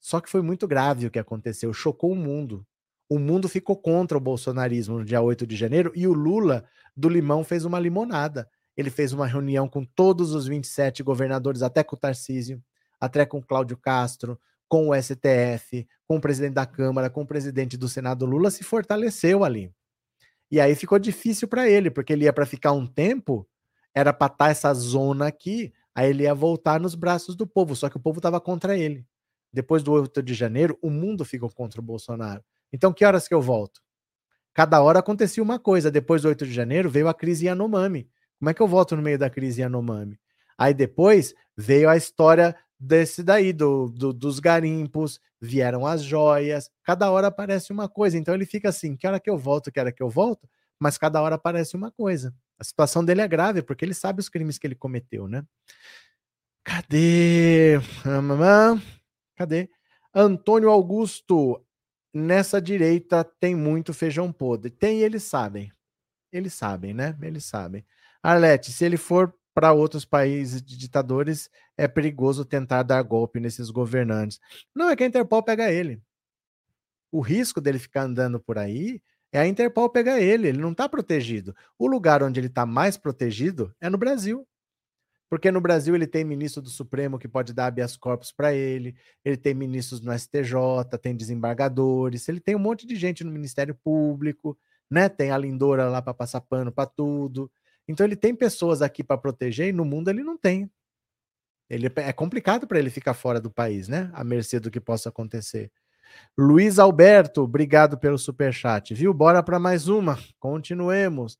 Só que foi muito grave o que aconteceu, chocou o mundo o mundo ficou contra o bolsonarismo no dia 8 de janeiro e o Lula do Limão fez uma limonada. Ele fez uma reunião com todos os 27 governadores, até com o Tarcísio, até com o Cláudio Castro, com o STF, com o presidente da Câmara, com o presidente do Senado. Lula se fortaleceu ali. E aí ficou difícil para ele, porque ele ia para ficar um tempo, era para estar tá essa zona aqui, aí ele ia voltar nos braços do povo, só que o povo estava contra ele. Depois do 8 de janeiro, o mundo ficou contra o Bolsonaro. Então, que horas que eu volto? Cada hora acontecia uma coisa. Depois do 8 de janeiro veio a crise Yanomami. Como é que eu volto no meio da crise Yanomami? Aí depois veio a história desse daí, do, do, dos garimpos, vieram as joias, cada hora aparece uma coisa. Então ele fica assim: que hora que eu volto, que hora que eu volto, mas cada hora aparece uma coisa. A situação dele é grave, porque ele sabe os crimes que ele cometeu, né? Cadê? Cadê? Antônio Augusto, nessa direita tem muito feijão podre. Tem, eles sabem. Eles sabem, né? Eles sabem. Arlete, se ele for para outros países de ditadores, é perigoso tentar dar golpe nesses governantes. Não, é que a Interpol pega ele. O risco dele ficar andando por aí é a Interpol pegar ele. Ele não está protegido. O lugar onde ele está mais protegido é no Brasil. Porque no Brasil ele tem ministro do Supremo que pode dar habeas corpus para ele, ele tem ministros no STJ, tem desembargadores, ele tem um monte de gente no Ministério Público, né? Tem a Lindora lá para passar pano para tudo. Então ele tem pessoas aqui para proteger e no mundo ele não tem. Ele é complicado para ele ficar fora do país, né? À mercê do que possa acontecer. Luiz Alberto, obrigado pelo super chat, viu? Bora para mais uma. Continuemos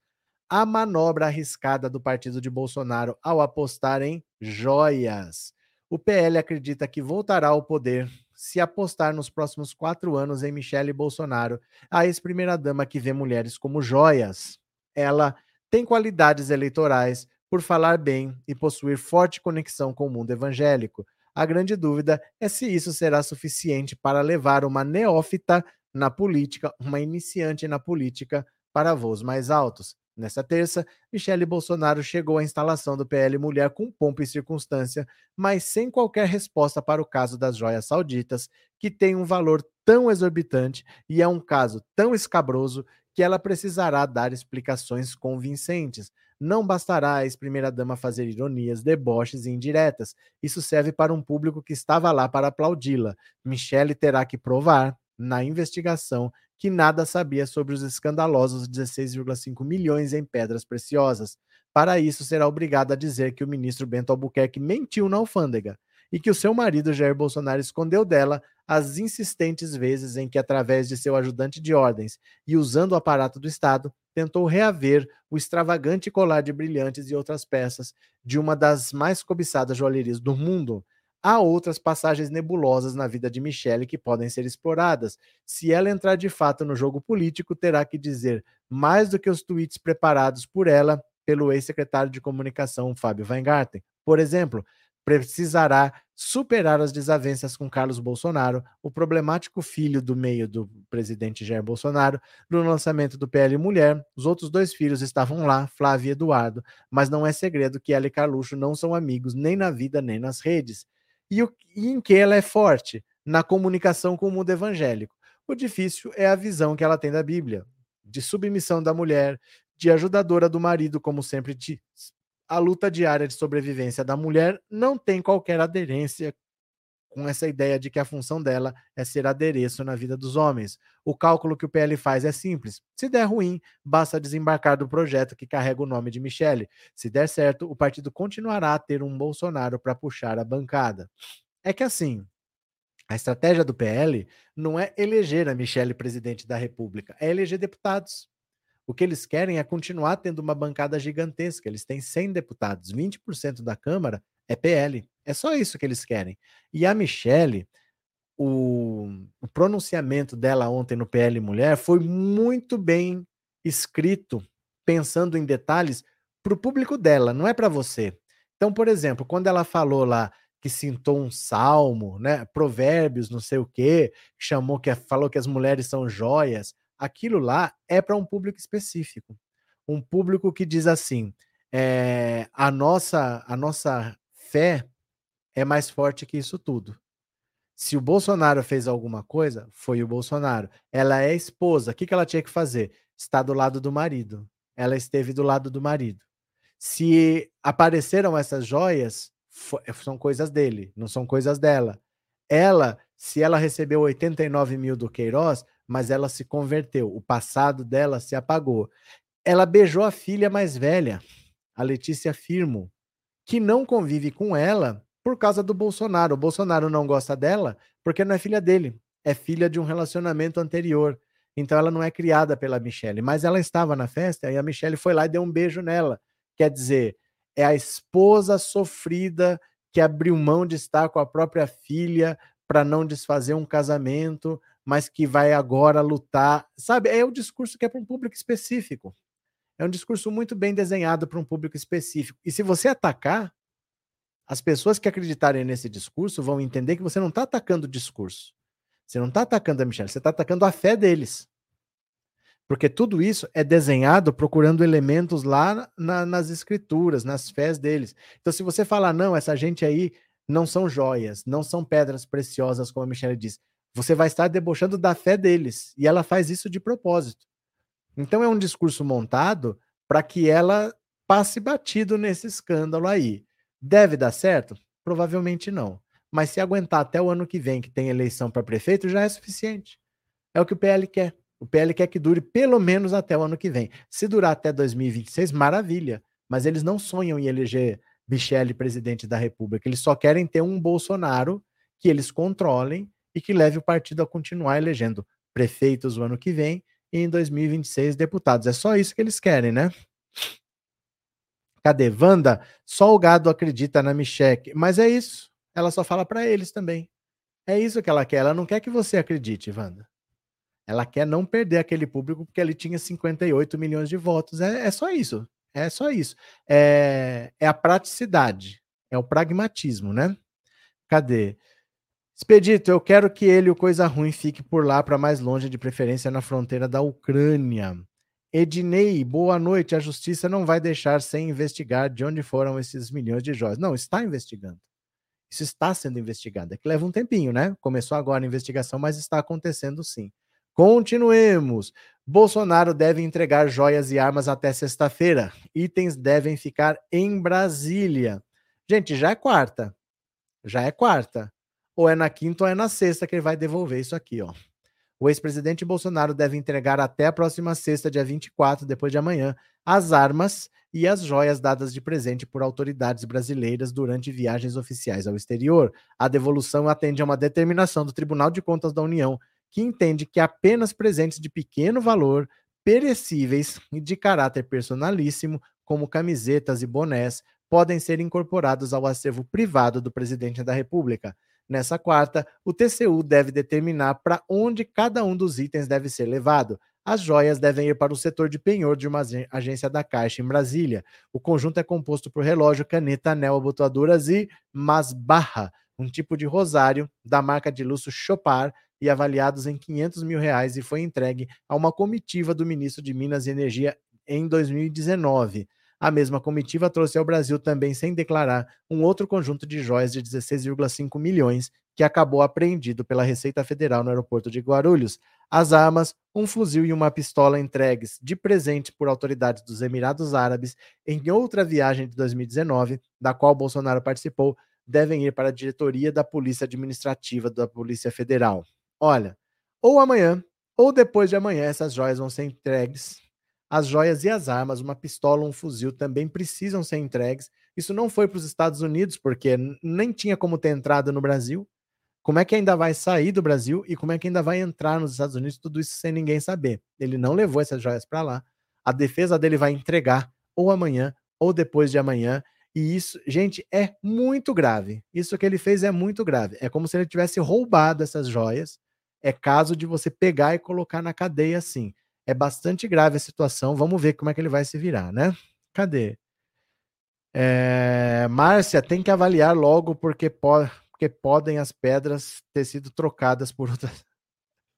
a manobra arriscada do partido de Bolsonaro ao apostar em joias. O PL acredita que voltará ao poder se apostar nos próximos quatro anos em Michele Bolsonaro, a ex-primeira-dama que vê mulheres como joias. Ela tem qualidades eleitorais por falar bem e possuir forte conexão com o mundo evangélico. A grande dúvida é se isso será suficiente para levar uma neófita na política, uma iniciante na política, para voos mais altos. Nessa terça, Michele Bolsonaro chegou à instalação do PL Mulher com pompa e circunstância, mas sem qualquer resposta para o caso das joias sauditas, que tem um valor tão exorbitante e é um caso tão escabroso que ela precisará dar explicações convincentes. Não bastará a ex-primeira-dama fazer ironias, deboches e indiretas. Isso serve para um público que estava lá para aplaudi-la. Michele terá que provar, na investigação, que nada sabia sobre os escandalosos 16,5 milhões em pedras preciosas. Para isso, será obrigado a dizer que o ministro Bento Albuquerque mentiu na alfândega e que o seu marido Jair Bolsonaro escondeu dela as insistentes vezes em que, através de seu ajudante de ordens e usando o aparato do Estado, tentou reaver o extravagante colar de brilhantes e outras peças de uma das mais cobiçadas joalherias do mundo, Há outras passagens nebulosas na vida de Michelle que podem ser exploradas. Se ela entrar de fato no jogo político, terá que dizer mais do que os tweets preparados por ela pelo ex-secretário de comunicação Fábio Weingarten. Por exemplo, precisará superar as desavenças com Carlos Bolsonaro, o problemático filho do meio do presidente Jair Bolsonaro, no lançamento do PL Mulher. Os outros dois filhos estavam lá, Flávio e Eduardo, mas não é segredo que ela e Carluxo não são amigos nem na vida nem nas redes e, o, e em que ela é forte na comunicação com o mundo evangélico. O difícil é a visão que ela tem da Bíblia, de submissão da mulher, de ajudadora do marido, como sempre diz. A luta diária de sobrevivência da mulher não tem qualquer aderência com essa ideia de que a função dela é ser adereço na vida dos homens. O cálculo que o PL faz é simples. Se der ruim, basta desembarcar do projeto que carrega o nome de Michele. Se der certo, o partido continuará a ter um Bolsonaro para puxar a bancada. É que assim, a estratégia do PL não é eleger a Michele presidente da República, é eleger deputados. O que eles querem é continuar tendo uma bancada gigantesca. Eles têm 100 deputados, 20% da Câmara é PL. É só isso que eles querem. E a Michelle, o, o pronunciamento dela ontem no PL Mulher foi muito bem escrito, pensando em detalhes para o público dela, não é para você. Então, por exemplo, quando ela falou lá que cintou um salmo, né, provérbios, não sei o quê, chamou que falou que as mulheres são joias, aquilo lá é para um público específico, um público que diz assim, é, a nossa a nossa fé é mais forte que isso tudo. Se o Bolsonaro fez alguma coisa, foi o Bolsonaro. Ela é esposa. O que, ela tinha que fazer? Estar do lado do marido. Ela esteve do lado do marido. Se apareceram essas joias, são coisas dele, não são coisas dela. Ela, se ela recebeu 89 mil do Queiroz, mas ela se converteu, o passado dela se apagou. Ela beijou a filha mais velha, a Letícia Firmo, que não convive com ela por causa do Bolsonaro. O Bolsonaro não gosta dela porque não é filha dele, é filha de um relacionamento anterior. Então ela não é criada pela Michelle, mas ela estava na festa e a Michelle foi lá e deu um beijo nela. Quer dizer, é a esposa sofrida que abriu mão de estar com a própria filha para não desfazer um casamento, mas que vai agora lutar. Sabe, é o discurso que é para um público específico. É um discurso muito bem desenhado para um público específico. E se você atacar, as pessoas que acreditarem nesse discurso vão entender que você não está atacando o discurso. Você não está atacando a Michelle, você está atacando a fé deles. Porque tudo isso é desenhado procurando elementos lá na, nas escrituras, nas fés deles. Então, se você falar, não, essa gente aí não são joias, não são pedras preciosas, como a Michelle diz, você vai estar debochando da fé deles. E ela faz isso de propósito. Então, é um discurso montado para que ela passe batido nesse escândalo aí. Deve dar certo? Provavelmente não. Mas se aguentar até o ano que vem, que tem eleição para prefeito, já é suficiente. É o que o PL quer. O PL quer que dure pelo menos até o ano que vem. Se durar até 2026, maravilha. Mas eles não sonham em eleger Michele presidente da República. Eles só querem ter um Bolsonaro que eles controlem e que leve o partido a continuar elegendo prefeitos o ano que vem e em 2026 deputados. É só isso que eles querem, né? Cadê? Wanda, só o gado acredita na Michelle. Mas é isso. Ela só fala para eles também. É isso que ela quer. Ela não quer que você acredite, Wanda. Ela quer não perder aquele público porque ele tinha 58 milhões de votos. É, é só isso. É só isso. É, é a praticidade. É o pragmatismo, né? Cadê? Expedito, eu quero que ele, o coisa ruim, fique por lá para mais longe, de preferência na fronteira da Ucrânia. Ednei, boa noite. A justiça não vai deixar sem investigar de onde foram esses milhões de joias. Não, está investigando. Isso está sendo investigado. É que leva um tempinho, né? Começou agora a investigação, mas está acontecendo sim. Continuemos. Bolsonaro deve entregar joias e armas até sexta-feira. Itens devem ficar em Brasília. Gente, já é quarta. Já é quarta ou é na quinta ou é na sexta que ele vai devolver isso aqui, ó. O ex-presidente Bolsonaro deve entregar até a próxima sexta, dia 24, depois de amanhã, as armas e as joias dadas de presente por autoridades brasileiras durante viagens oficiais ao exterior. A devolução atende a uma determinação do Tribunal de Contas da União, que entende que apenas presentes de pequeno valor, perecíveis e de caráter personalíssimo, como camisetas e bonés, podem ser incorporados ao acervo privado do presidente da República. Nessa quarta, o TCU deve determinar para onde cada um dos itens deve ser levado. As joias devem ir para o setor de penhor de uma agência da Caixa em Brasília. O conjunto é composto por relógio, caneta, anel, abotoaduras e masbarra, um tipo de rosário da marca de luxo Chopard e avaliados em 500 mil reais e foi entregue a uma comitiva do ministro de Minas e Energia em 2019. A mesma comitiva trouxe ao Brasil também, sem declarar, um outro conjunto de joias de 16,5 milhões, que acabou apreendido pela Receita Federal no aeroporto de Guarulhos. As armas, um fuzil e uma pistola entregues de presente por autoridades dos Emirados Árabes em outra viagem de 2019, da qual Bolsonaro participou, devem ir para a diretoria da Polícia Administrativa da Polícia Federal. Olha, ou amanhã ou depois de amanhã essas joias vão ser entregues as joias e as armas, uma pistola, um fuzil também precisam ser entregues. Isso não foi para os Estados Unidos, porque nem tinha como ter entrado no Brasil. Como é que ainda vai sair do Brasil e como é que ainda vai entrar nos Estados Unidos? Tudo isso sem ninguém saber. Ele não levou essas joias para lá. A defesa dele vai entregar ou amanhã ou depois de amanhã. E isso, gente, é muito grave. Isso que ele fez é muito grave. É como se ele tivesse roubado essas joias. É caso de você pegar e colocar na cadeia assim. É bastante grave a situação. Vamos ver como é que ele vai se virar, né? Cadê? É, Márcia, tem que avaliar logo porque, po porque podem as pedras ter sido trocadas por outras.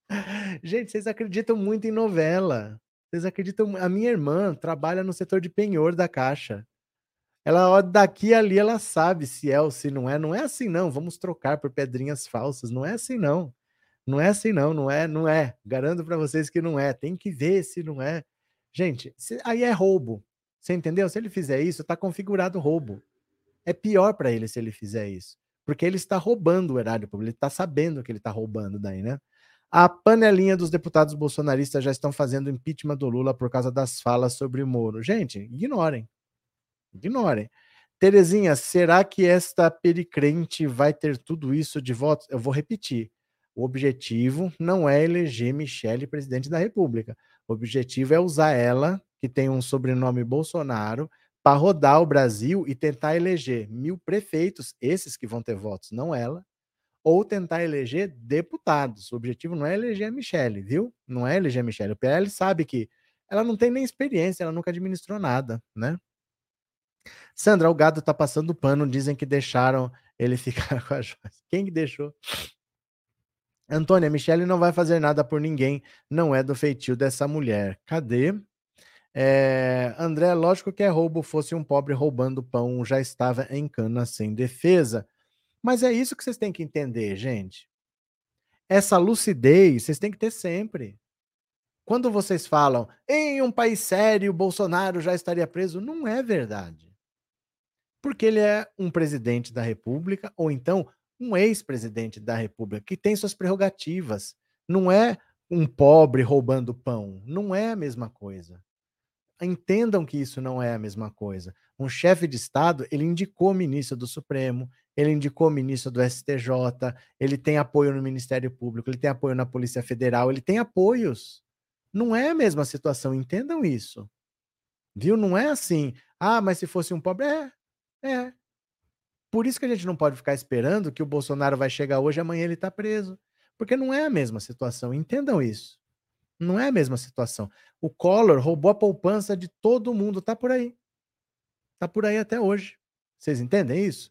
<laughs> Gente, vocês acreditam muito em novela. Vocês acreditam. A minha irmã trabalha no setor de penhor da caixa. Ela daqui ali, ela sabe se é ou se não é. Não é assim, não. Vamos trocar por pedrinhas falsas. Não é assim, não. Não é assim, não, não é, não é. Garanto para vocês que não é. Tem que ver se não é. Gente, se, aí é roubo. Você entendeu? Se ele fizer isso, está configurado roubo. É pior para ele se ele fizer isso. Porque ele está roubando o erário público, ele está sabendo que ele está roubando daí, né? A panelinha dos deputados bolsonaristas já estão fazendo impeachment do Lula por causa das falas sobre Moro. Gente, ignorem. Ignorem. Terezinha, será que esta pericrente vai ter tudo isso de votos? Eu vou repetir. O objetivo não é eleger Michele presidente da República. O objetivo é usar ela, que tem um sobrenome Bolsonaro, para rodar o Brasil e tentar eleger mil prefeitos, esses que vão ter votos, não ela, ou tentar eleger deputados. O objetivo não é eleger a Michelle, viu? Não é eleger a Michelle. O PL sabe que ela não tem nem experiência, ela nunca administrou nada, né? Sandra, o gado tá passando pano, dizem que deixaram ele <laughs> ficar com a joias. Quem que deixou? Antônia, Michele não vai fazer nada por ninguém, não é do feitio dessa mulher. Cadê? É, André, lógico que é roubo, fosse um pobre roubando pão, já estava em cana sem defesa. Mas é isso que vocês têm que entender, gente. Essa lucidez vocês têm que ter sempre. Quando vocês falam em um país sério, Bolsonaro já estaria preso, não é verdade. Porque ele é um presidente da República, ou então um ex-presidente da República, que tem suas prerrogativas. Não é um pobre roubando pão. Não é a mesma coisa. Entendam que isso não é a mesma coisa. Um chefe de Estado, ele indicou ministro do Supremo, ele indicou ministro do STJ, ele tem apoio no Ministério Público, ele tem apoio na Polícia Federal, ele tem apoios. Não é a mesma situação, entendam isso. Viu? Não é assim. Ah, mas se fosse um pobre. É, é. Por isso que a gente não pode ficar esperando que o Bolsonaro vai chegar hoje e amanhã ele está preso. Porque não é a mesma situação. Entendam isso. Não é a mesma situação. O Collor roubou a poupança de todo mundo. Tá por aí. Tá por aí até hoje. Vocês entendem isso?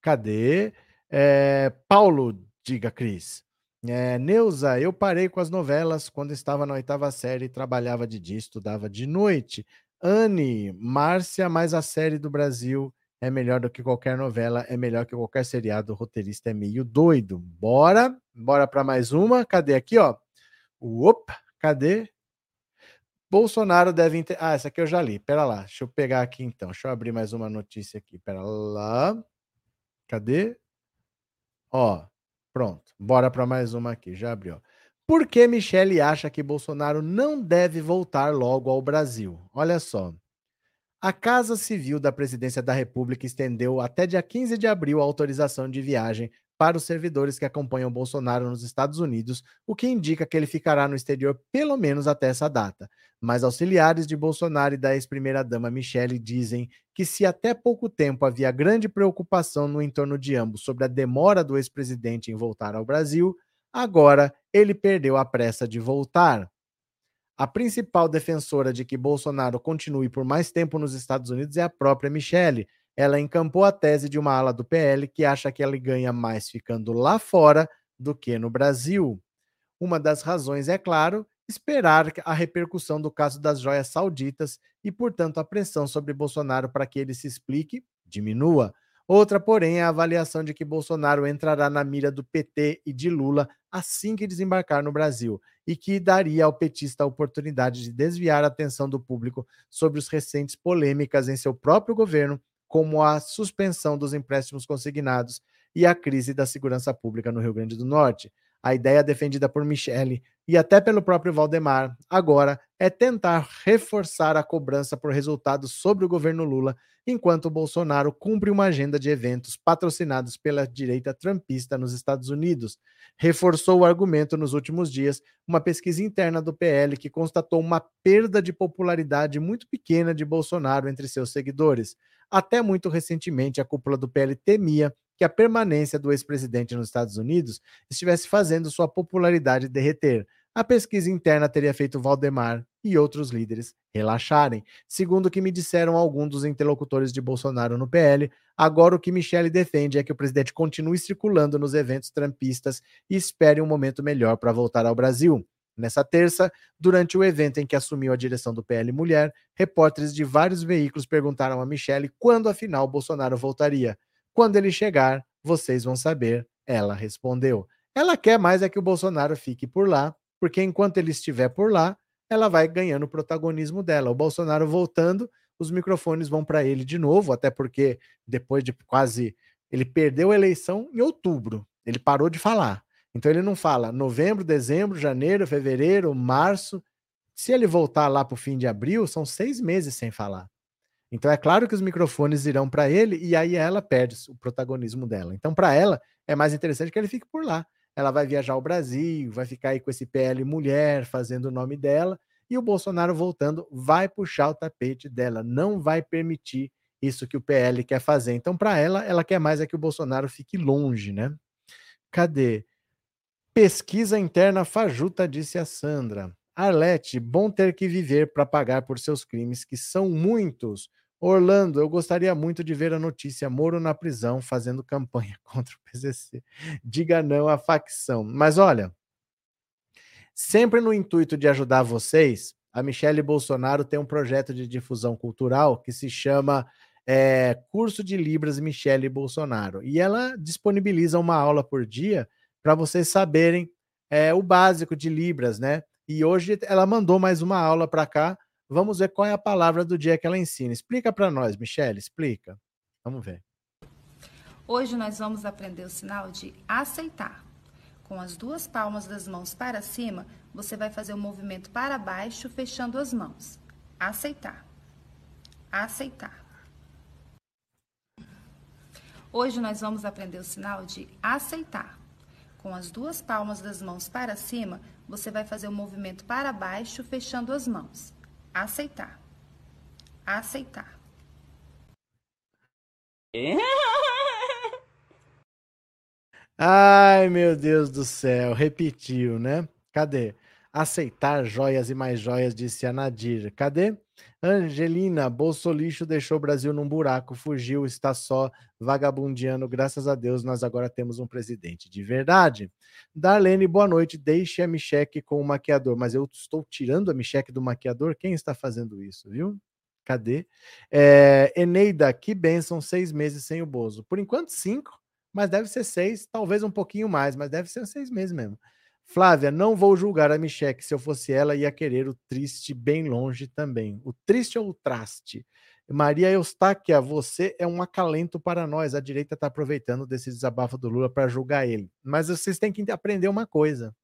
Cadê? É, Paulo, diga, Cris. É, Neuza, eu parei com as novelas quando estava na oitava série trabalhava de dia, estudava de noite. Anne, Márcia, mais a série do Brasil é melhor do que qualquer novela, é melhor que qualquer seriado, o roteirista é meio doido. Bora, bora para mais uma. Cadê aqui, ó? Opa, cadê? Bolsonaro deve. Inter... Ah, essa aqui eu já li. Pera lá, deixa eu pegar aqui então. Deixa eu abrir mais uma notícia aqui. Pera lá. Cadê? Ó, pronto. Bora para mais uma aqui. Já abriu. Por que Michele acha que Bolsonaro não deve voltar logo ao Brasil? Olha só. A Casa Civil da Presidência da República estendeu até dia 15 de abril a autorização de viagem para os servidores que acompanham Bolsonaro nos Estados Unidos, o que indica que ele ficará no exterior pelo menos até essa data. Mas auxiliares de Bolsonaro e da ex-primeira-dama Michele dizem que, se até pouco tempo havia grande preocupação no entorno de ambos sobre a demora do ex-presidente em voltar ao Brasil, agora ele perdeu a pressa de voltar. A principal defensora de que Bolsonaro continue por mais tempo nos Estados Unidos é a própria Michele. Ela encampou a tese de uma ala do PL que acha que ele ganha mais ficando lá fora do que no Brasil. Uma das razões, é claro, esperar a repercussão do caso das joias sauditas e, portanto, a pressão sobre Bolsonaro para que ele se explique diminua. Outra, porém, é a avaliação de que Bolsonaro entrará na mira do PT e de Lula assim que desembarcar no Brasil e que daria ao petista a oportunidade de desviar a atenção do público sobre os recentes polêmicas em seu próprio governo, como a suspensão dos empréstimos consignados e a crise da segurança pública no Rio Grande do Norte. A ideia defendida por Michele e até pelo próprio Valdemar agora é tentar reforçar a cobrança por resultados sobre o governo Lula enquanto Bolsonaro cumpre uma agenda de eventos patrocinados pela direita trumpista nos Estados Unidos. Reforçou o argumento nos últimos dias uma pesquisa interna do PL que constatou uma perda de popularidade muito pequena de Bolsonaro entre seus seguidores. Até muito recentemente, a cúpula do PL temia que a permanência do ex-presidente nos Estados Unidos estivesse fazendo sua popularidade derreter. A pesquisa interna teria feito Valdemar e outros líderes relaxarem. Segundo o que me disseram alguns dos interlocutores de Bolsonaro no PL, agora o que Michele defende é que o presidente continue circulando nos eventos trampistas e espere um momento melhor para voltar ao Brasil. Nessa terça, durante o evento em que assumiu a direção do PL Mulher, repórteres de vários veículos perguntaram a Michele quando afinal Bolsonaro voltaria. Quando ele chegar, vocês vão saber, ela respondeu. Ela quer mais é que o Bolsonaro fique por lá, porque enquanto ele estiver por lá, ela vai ganhando o protagonismo dela. O Bolsonaro voltando, os microfones vão para ele de novo, até porque depois de quase. Ele perdeu a eleição em outubro, ele parou de falar. Então ele não fala novembro, dezembro, janeiro, fevereiro, março. Se ele voltar lá para o fim de abril, são seis meses sem falar. Então é claro que os microfones irão para ele e aí ela perde o protagonismo dela. Então, para ela, é mais interessante que ele fique por lá ela vai viajar ao Brasil, vai ficar aí com esse PL mulher fazendo o nome dela, e o Bolsonaro voltando vai puxar o tapete dela, não vai permitir isso que o PL quer fazer. Então, para ela, ela quer mais é que o Bolsonaro fique longe, né? Cadê? Pesquisa interna fajuta, disse a Sandra. Arlete, bom ter que viver para pagar por seus crimes, que são muitos. Orlando, eu gostaria muito de ver a notícia Moro na prisão fazendo campanha <laughs> contra o PCC. Diga não à facção. Mas olha, sempre no intuito de ajudar vocês, a Michelle Bolsonaro tem um projeto de difusão cultural que se chama é, Curso de Libras Michelle Bolsonaro. E ela disponibiliza uma aula por dia para vocês saberem é, o básico de Libras, né? E hoje ela mandou mais uma aula para cá Vamos ver qual é a palavra do dia que ela ensina. Explica para nós, Michelle, explica. Vamos ver. Hoje nós vamos aprender o sinal de aceitar. Com as duas palmas das mãos para cima, você vai fazer o movimento para baixo, fechando as mãos. Aceitar. Aceitar. Hoje nós vamos aprender o sinal de aceitar. Com as duas palmas das mãos para cima, você vai fazer o movimento para baixo, fechando as mãos. Aceitar. Aceitar. Ai, meu Deus do céu, repetiu, né? Cadê? Aceitar joias e mais joias, disse a Nadir. Cadê? Angelina, Bolsolixo deixou o Brasil num buraco, fugiu, está só vagabundeando. Graças a Deus, nós agora temos um presidente de verdade. Darlene, boa noite. Deixe a Micheque com o maquiador. Mas eu estou tirando a Micheque do maquiador? Quem está fazendo isso, viu? Cadê? É, Eneida, que benção, seis meses sem o Bozo. Por enquanto, cinco mas deve ser seis, talvez um pouquinho mais, mas deve ser seis meses mesmo. Flávia, não vou julgar a Micheque. Se eu fosse ela, ia querer o triste bem longe também. O triste ou o traste? Maria Eustáquia, você é um acalento para nós. A direita está aproveitando desse desabafo do Lula para julgar ele. Mas vocês têm que aprender uma coisa: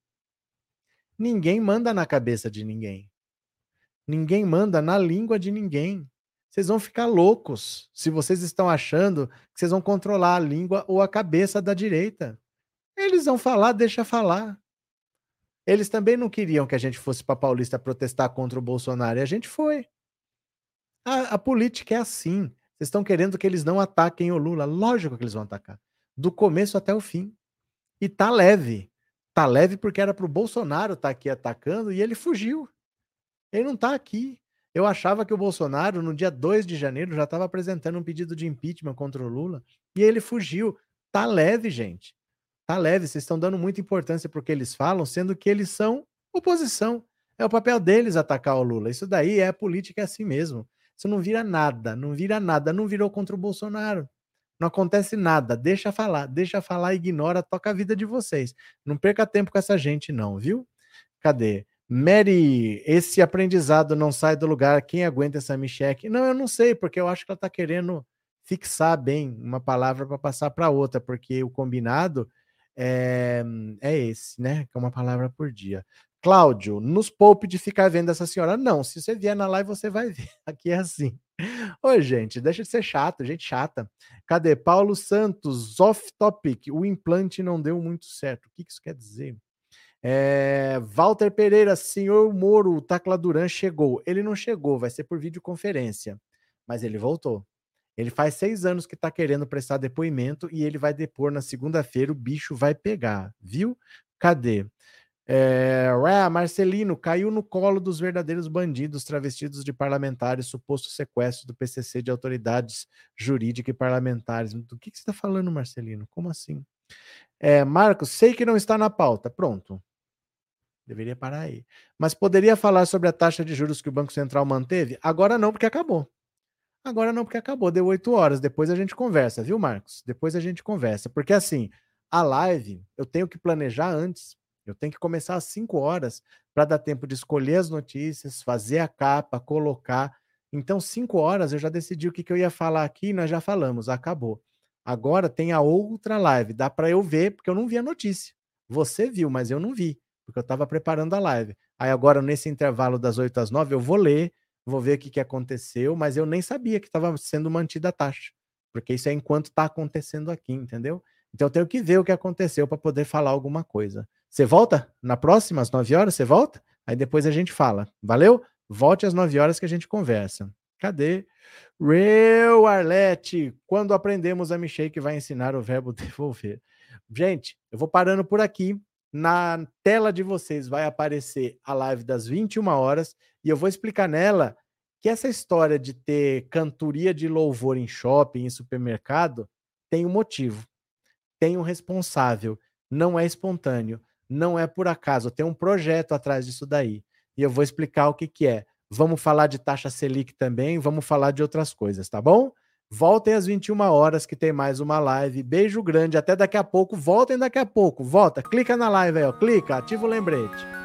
ninguém manda na cabeça de ninguém. Ninguém manda na língua de ninguém vocês vão ficar loucos se vocês estão achando que vocês vão controlar a língua ou a cabeça da direita. Eles vão falar, deixa falar. Eles também não queriam que a gente fosse para Paulista protestar contra o Bolsonaro e a gente foi. A, a política é assim. Vocês estão querendo que eles não ataquem o Lula. Lógico que eles vão atacar. Do começo até o fim. E tá leve. Tá leve porque era para o Bolsonaro estar tá aqui atacando e ele fugiu. Ele não está aqui. Eu achava que o Bolsonaro, no dia 2 de janeiro, já estava apresentando um pedido de impeachment contra o Lula e ele fugiu. Tá leve, gente. Tá leve. Vocês estão dando muita importância para o que eles falam, sendo que eles são oposição. É o papel deles atacar o Lula. Isso daí é política é assim mesmo. Isso não vira nada, não vira nada, não virou contra o Bolsonaro. Não acontece nada. Deixa falar, deixa falar, ignora, toca a vida de vocês. Não perca tempo com essa gente, não, viu? Cadê? Mary, esse aprendizado não sai do lugar. Quem aguenta essa Micheque? Não, eu não sei, porque eu acho que ela está querendo fixar bem uma palavra para passar para outra, porque o combinado é, é esse, né? Que é uma palavra por dia. Cláudio, nos poupe de ficar vendo essa senhora. Não, se você vier na live, você vai <laughs> ver. Aqui é assim. Oi, gente, deixa de ser chato, gente chata. Cadê? Paulo Santos, off topic. O implante não deu muito certo. O que isso quer dizer? É, Walter Pereira, senhor Moro, o Tacla Duran chegou. Ele não chegou, vai ser por videoconferência, mas ele voltou. Ele faz seis anos que está querendo prestar depoimento e ele vai depor na segunda-feira. O bicho vai pegar, viu? Cadê? É, Marcelino caiu no colo dos verdadeiros bandidos travestidos de parlamentares, suposto sequestro do PCC de autoridades jurídicas e parlamentares. Do que, que você está falando, Marcelino? Como assim? É, Marcos, sei que não está na pauta. Pronto. Deveria parar aí. Mas poderia falar sobre a taxa de juros que o Banco Central manteve? Agora não, porque acabou. Agora não, porque acabou. Deu oito horas. Depois a gente conversa, viu, Marcos? Depois a gente conversa. Porque assim, a live eu tenho que planejar antes. Eu tenho que começar às cinco horas para dar tempo de escolher as notícias, fazer a capa, colocar. Então, cinco horas eu já decidi o que, que eu ia falar aqui, nós já falamos, acabou. Agora tem a outra live, dá para eu ver, porque eu não vi a notícia. Você viu, mas eu não vi porque eu estava preparando a live. Aí agora, nesse intervalo das 8 às 9, eu vou ler, vou ver o que, que aconteceu, mas eu nem sabia que estava sendo mantida a taxa, porque isso é enquanto está acontecendo aqui, entendeu? Então eu tenho que ver o que aconteceu para poder falar alguma coisa. Você volta na próxima, às 9 horas? Você volta? Aí depois a gente fala. Valeu? Volte às 9 horas que a gente conversa. Cadê? Real Arlete, quando aprendemos a mexer que vai ensinar o verbo <laughs> devolver. Gente, eu vou parando por aqui. Na tela de vocês vai aparecer a live das 21 horas e eu vou explicar nela que essa história de ter cantoria de louvor em shopping, em supermercado, tem um motivo, tem um responsável, não é espontâneo, não é por acaso, tem um projeto atrás disso daí. E eu vou explicar o que, que é. Vamos falar de taxa Selic também, vamos falar de outras coisas, tá bom? Voltem às 21 horas que tem mais uma live. Beijo grande, até daqui a pouco. Voltem daqui a pouco. Volta, clica na live aí, ó. Clica, ativa o lembrete.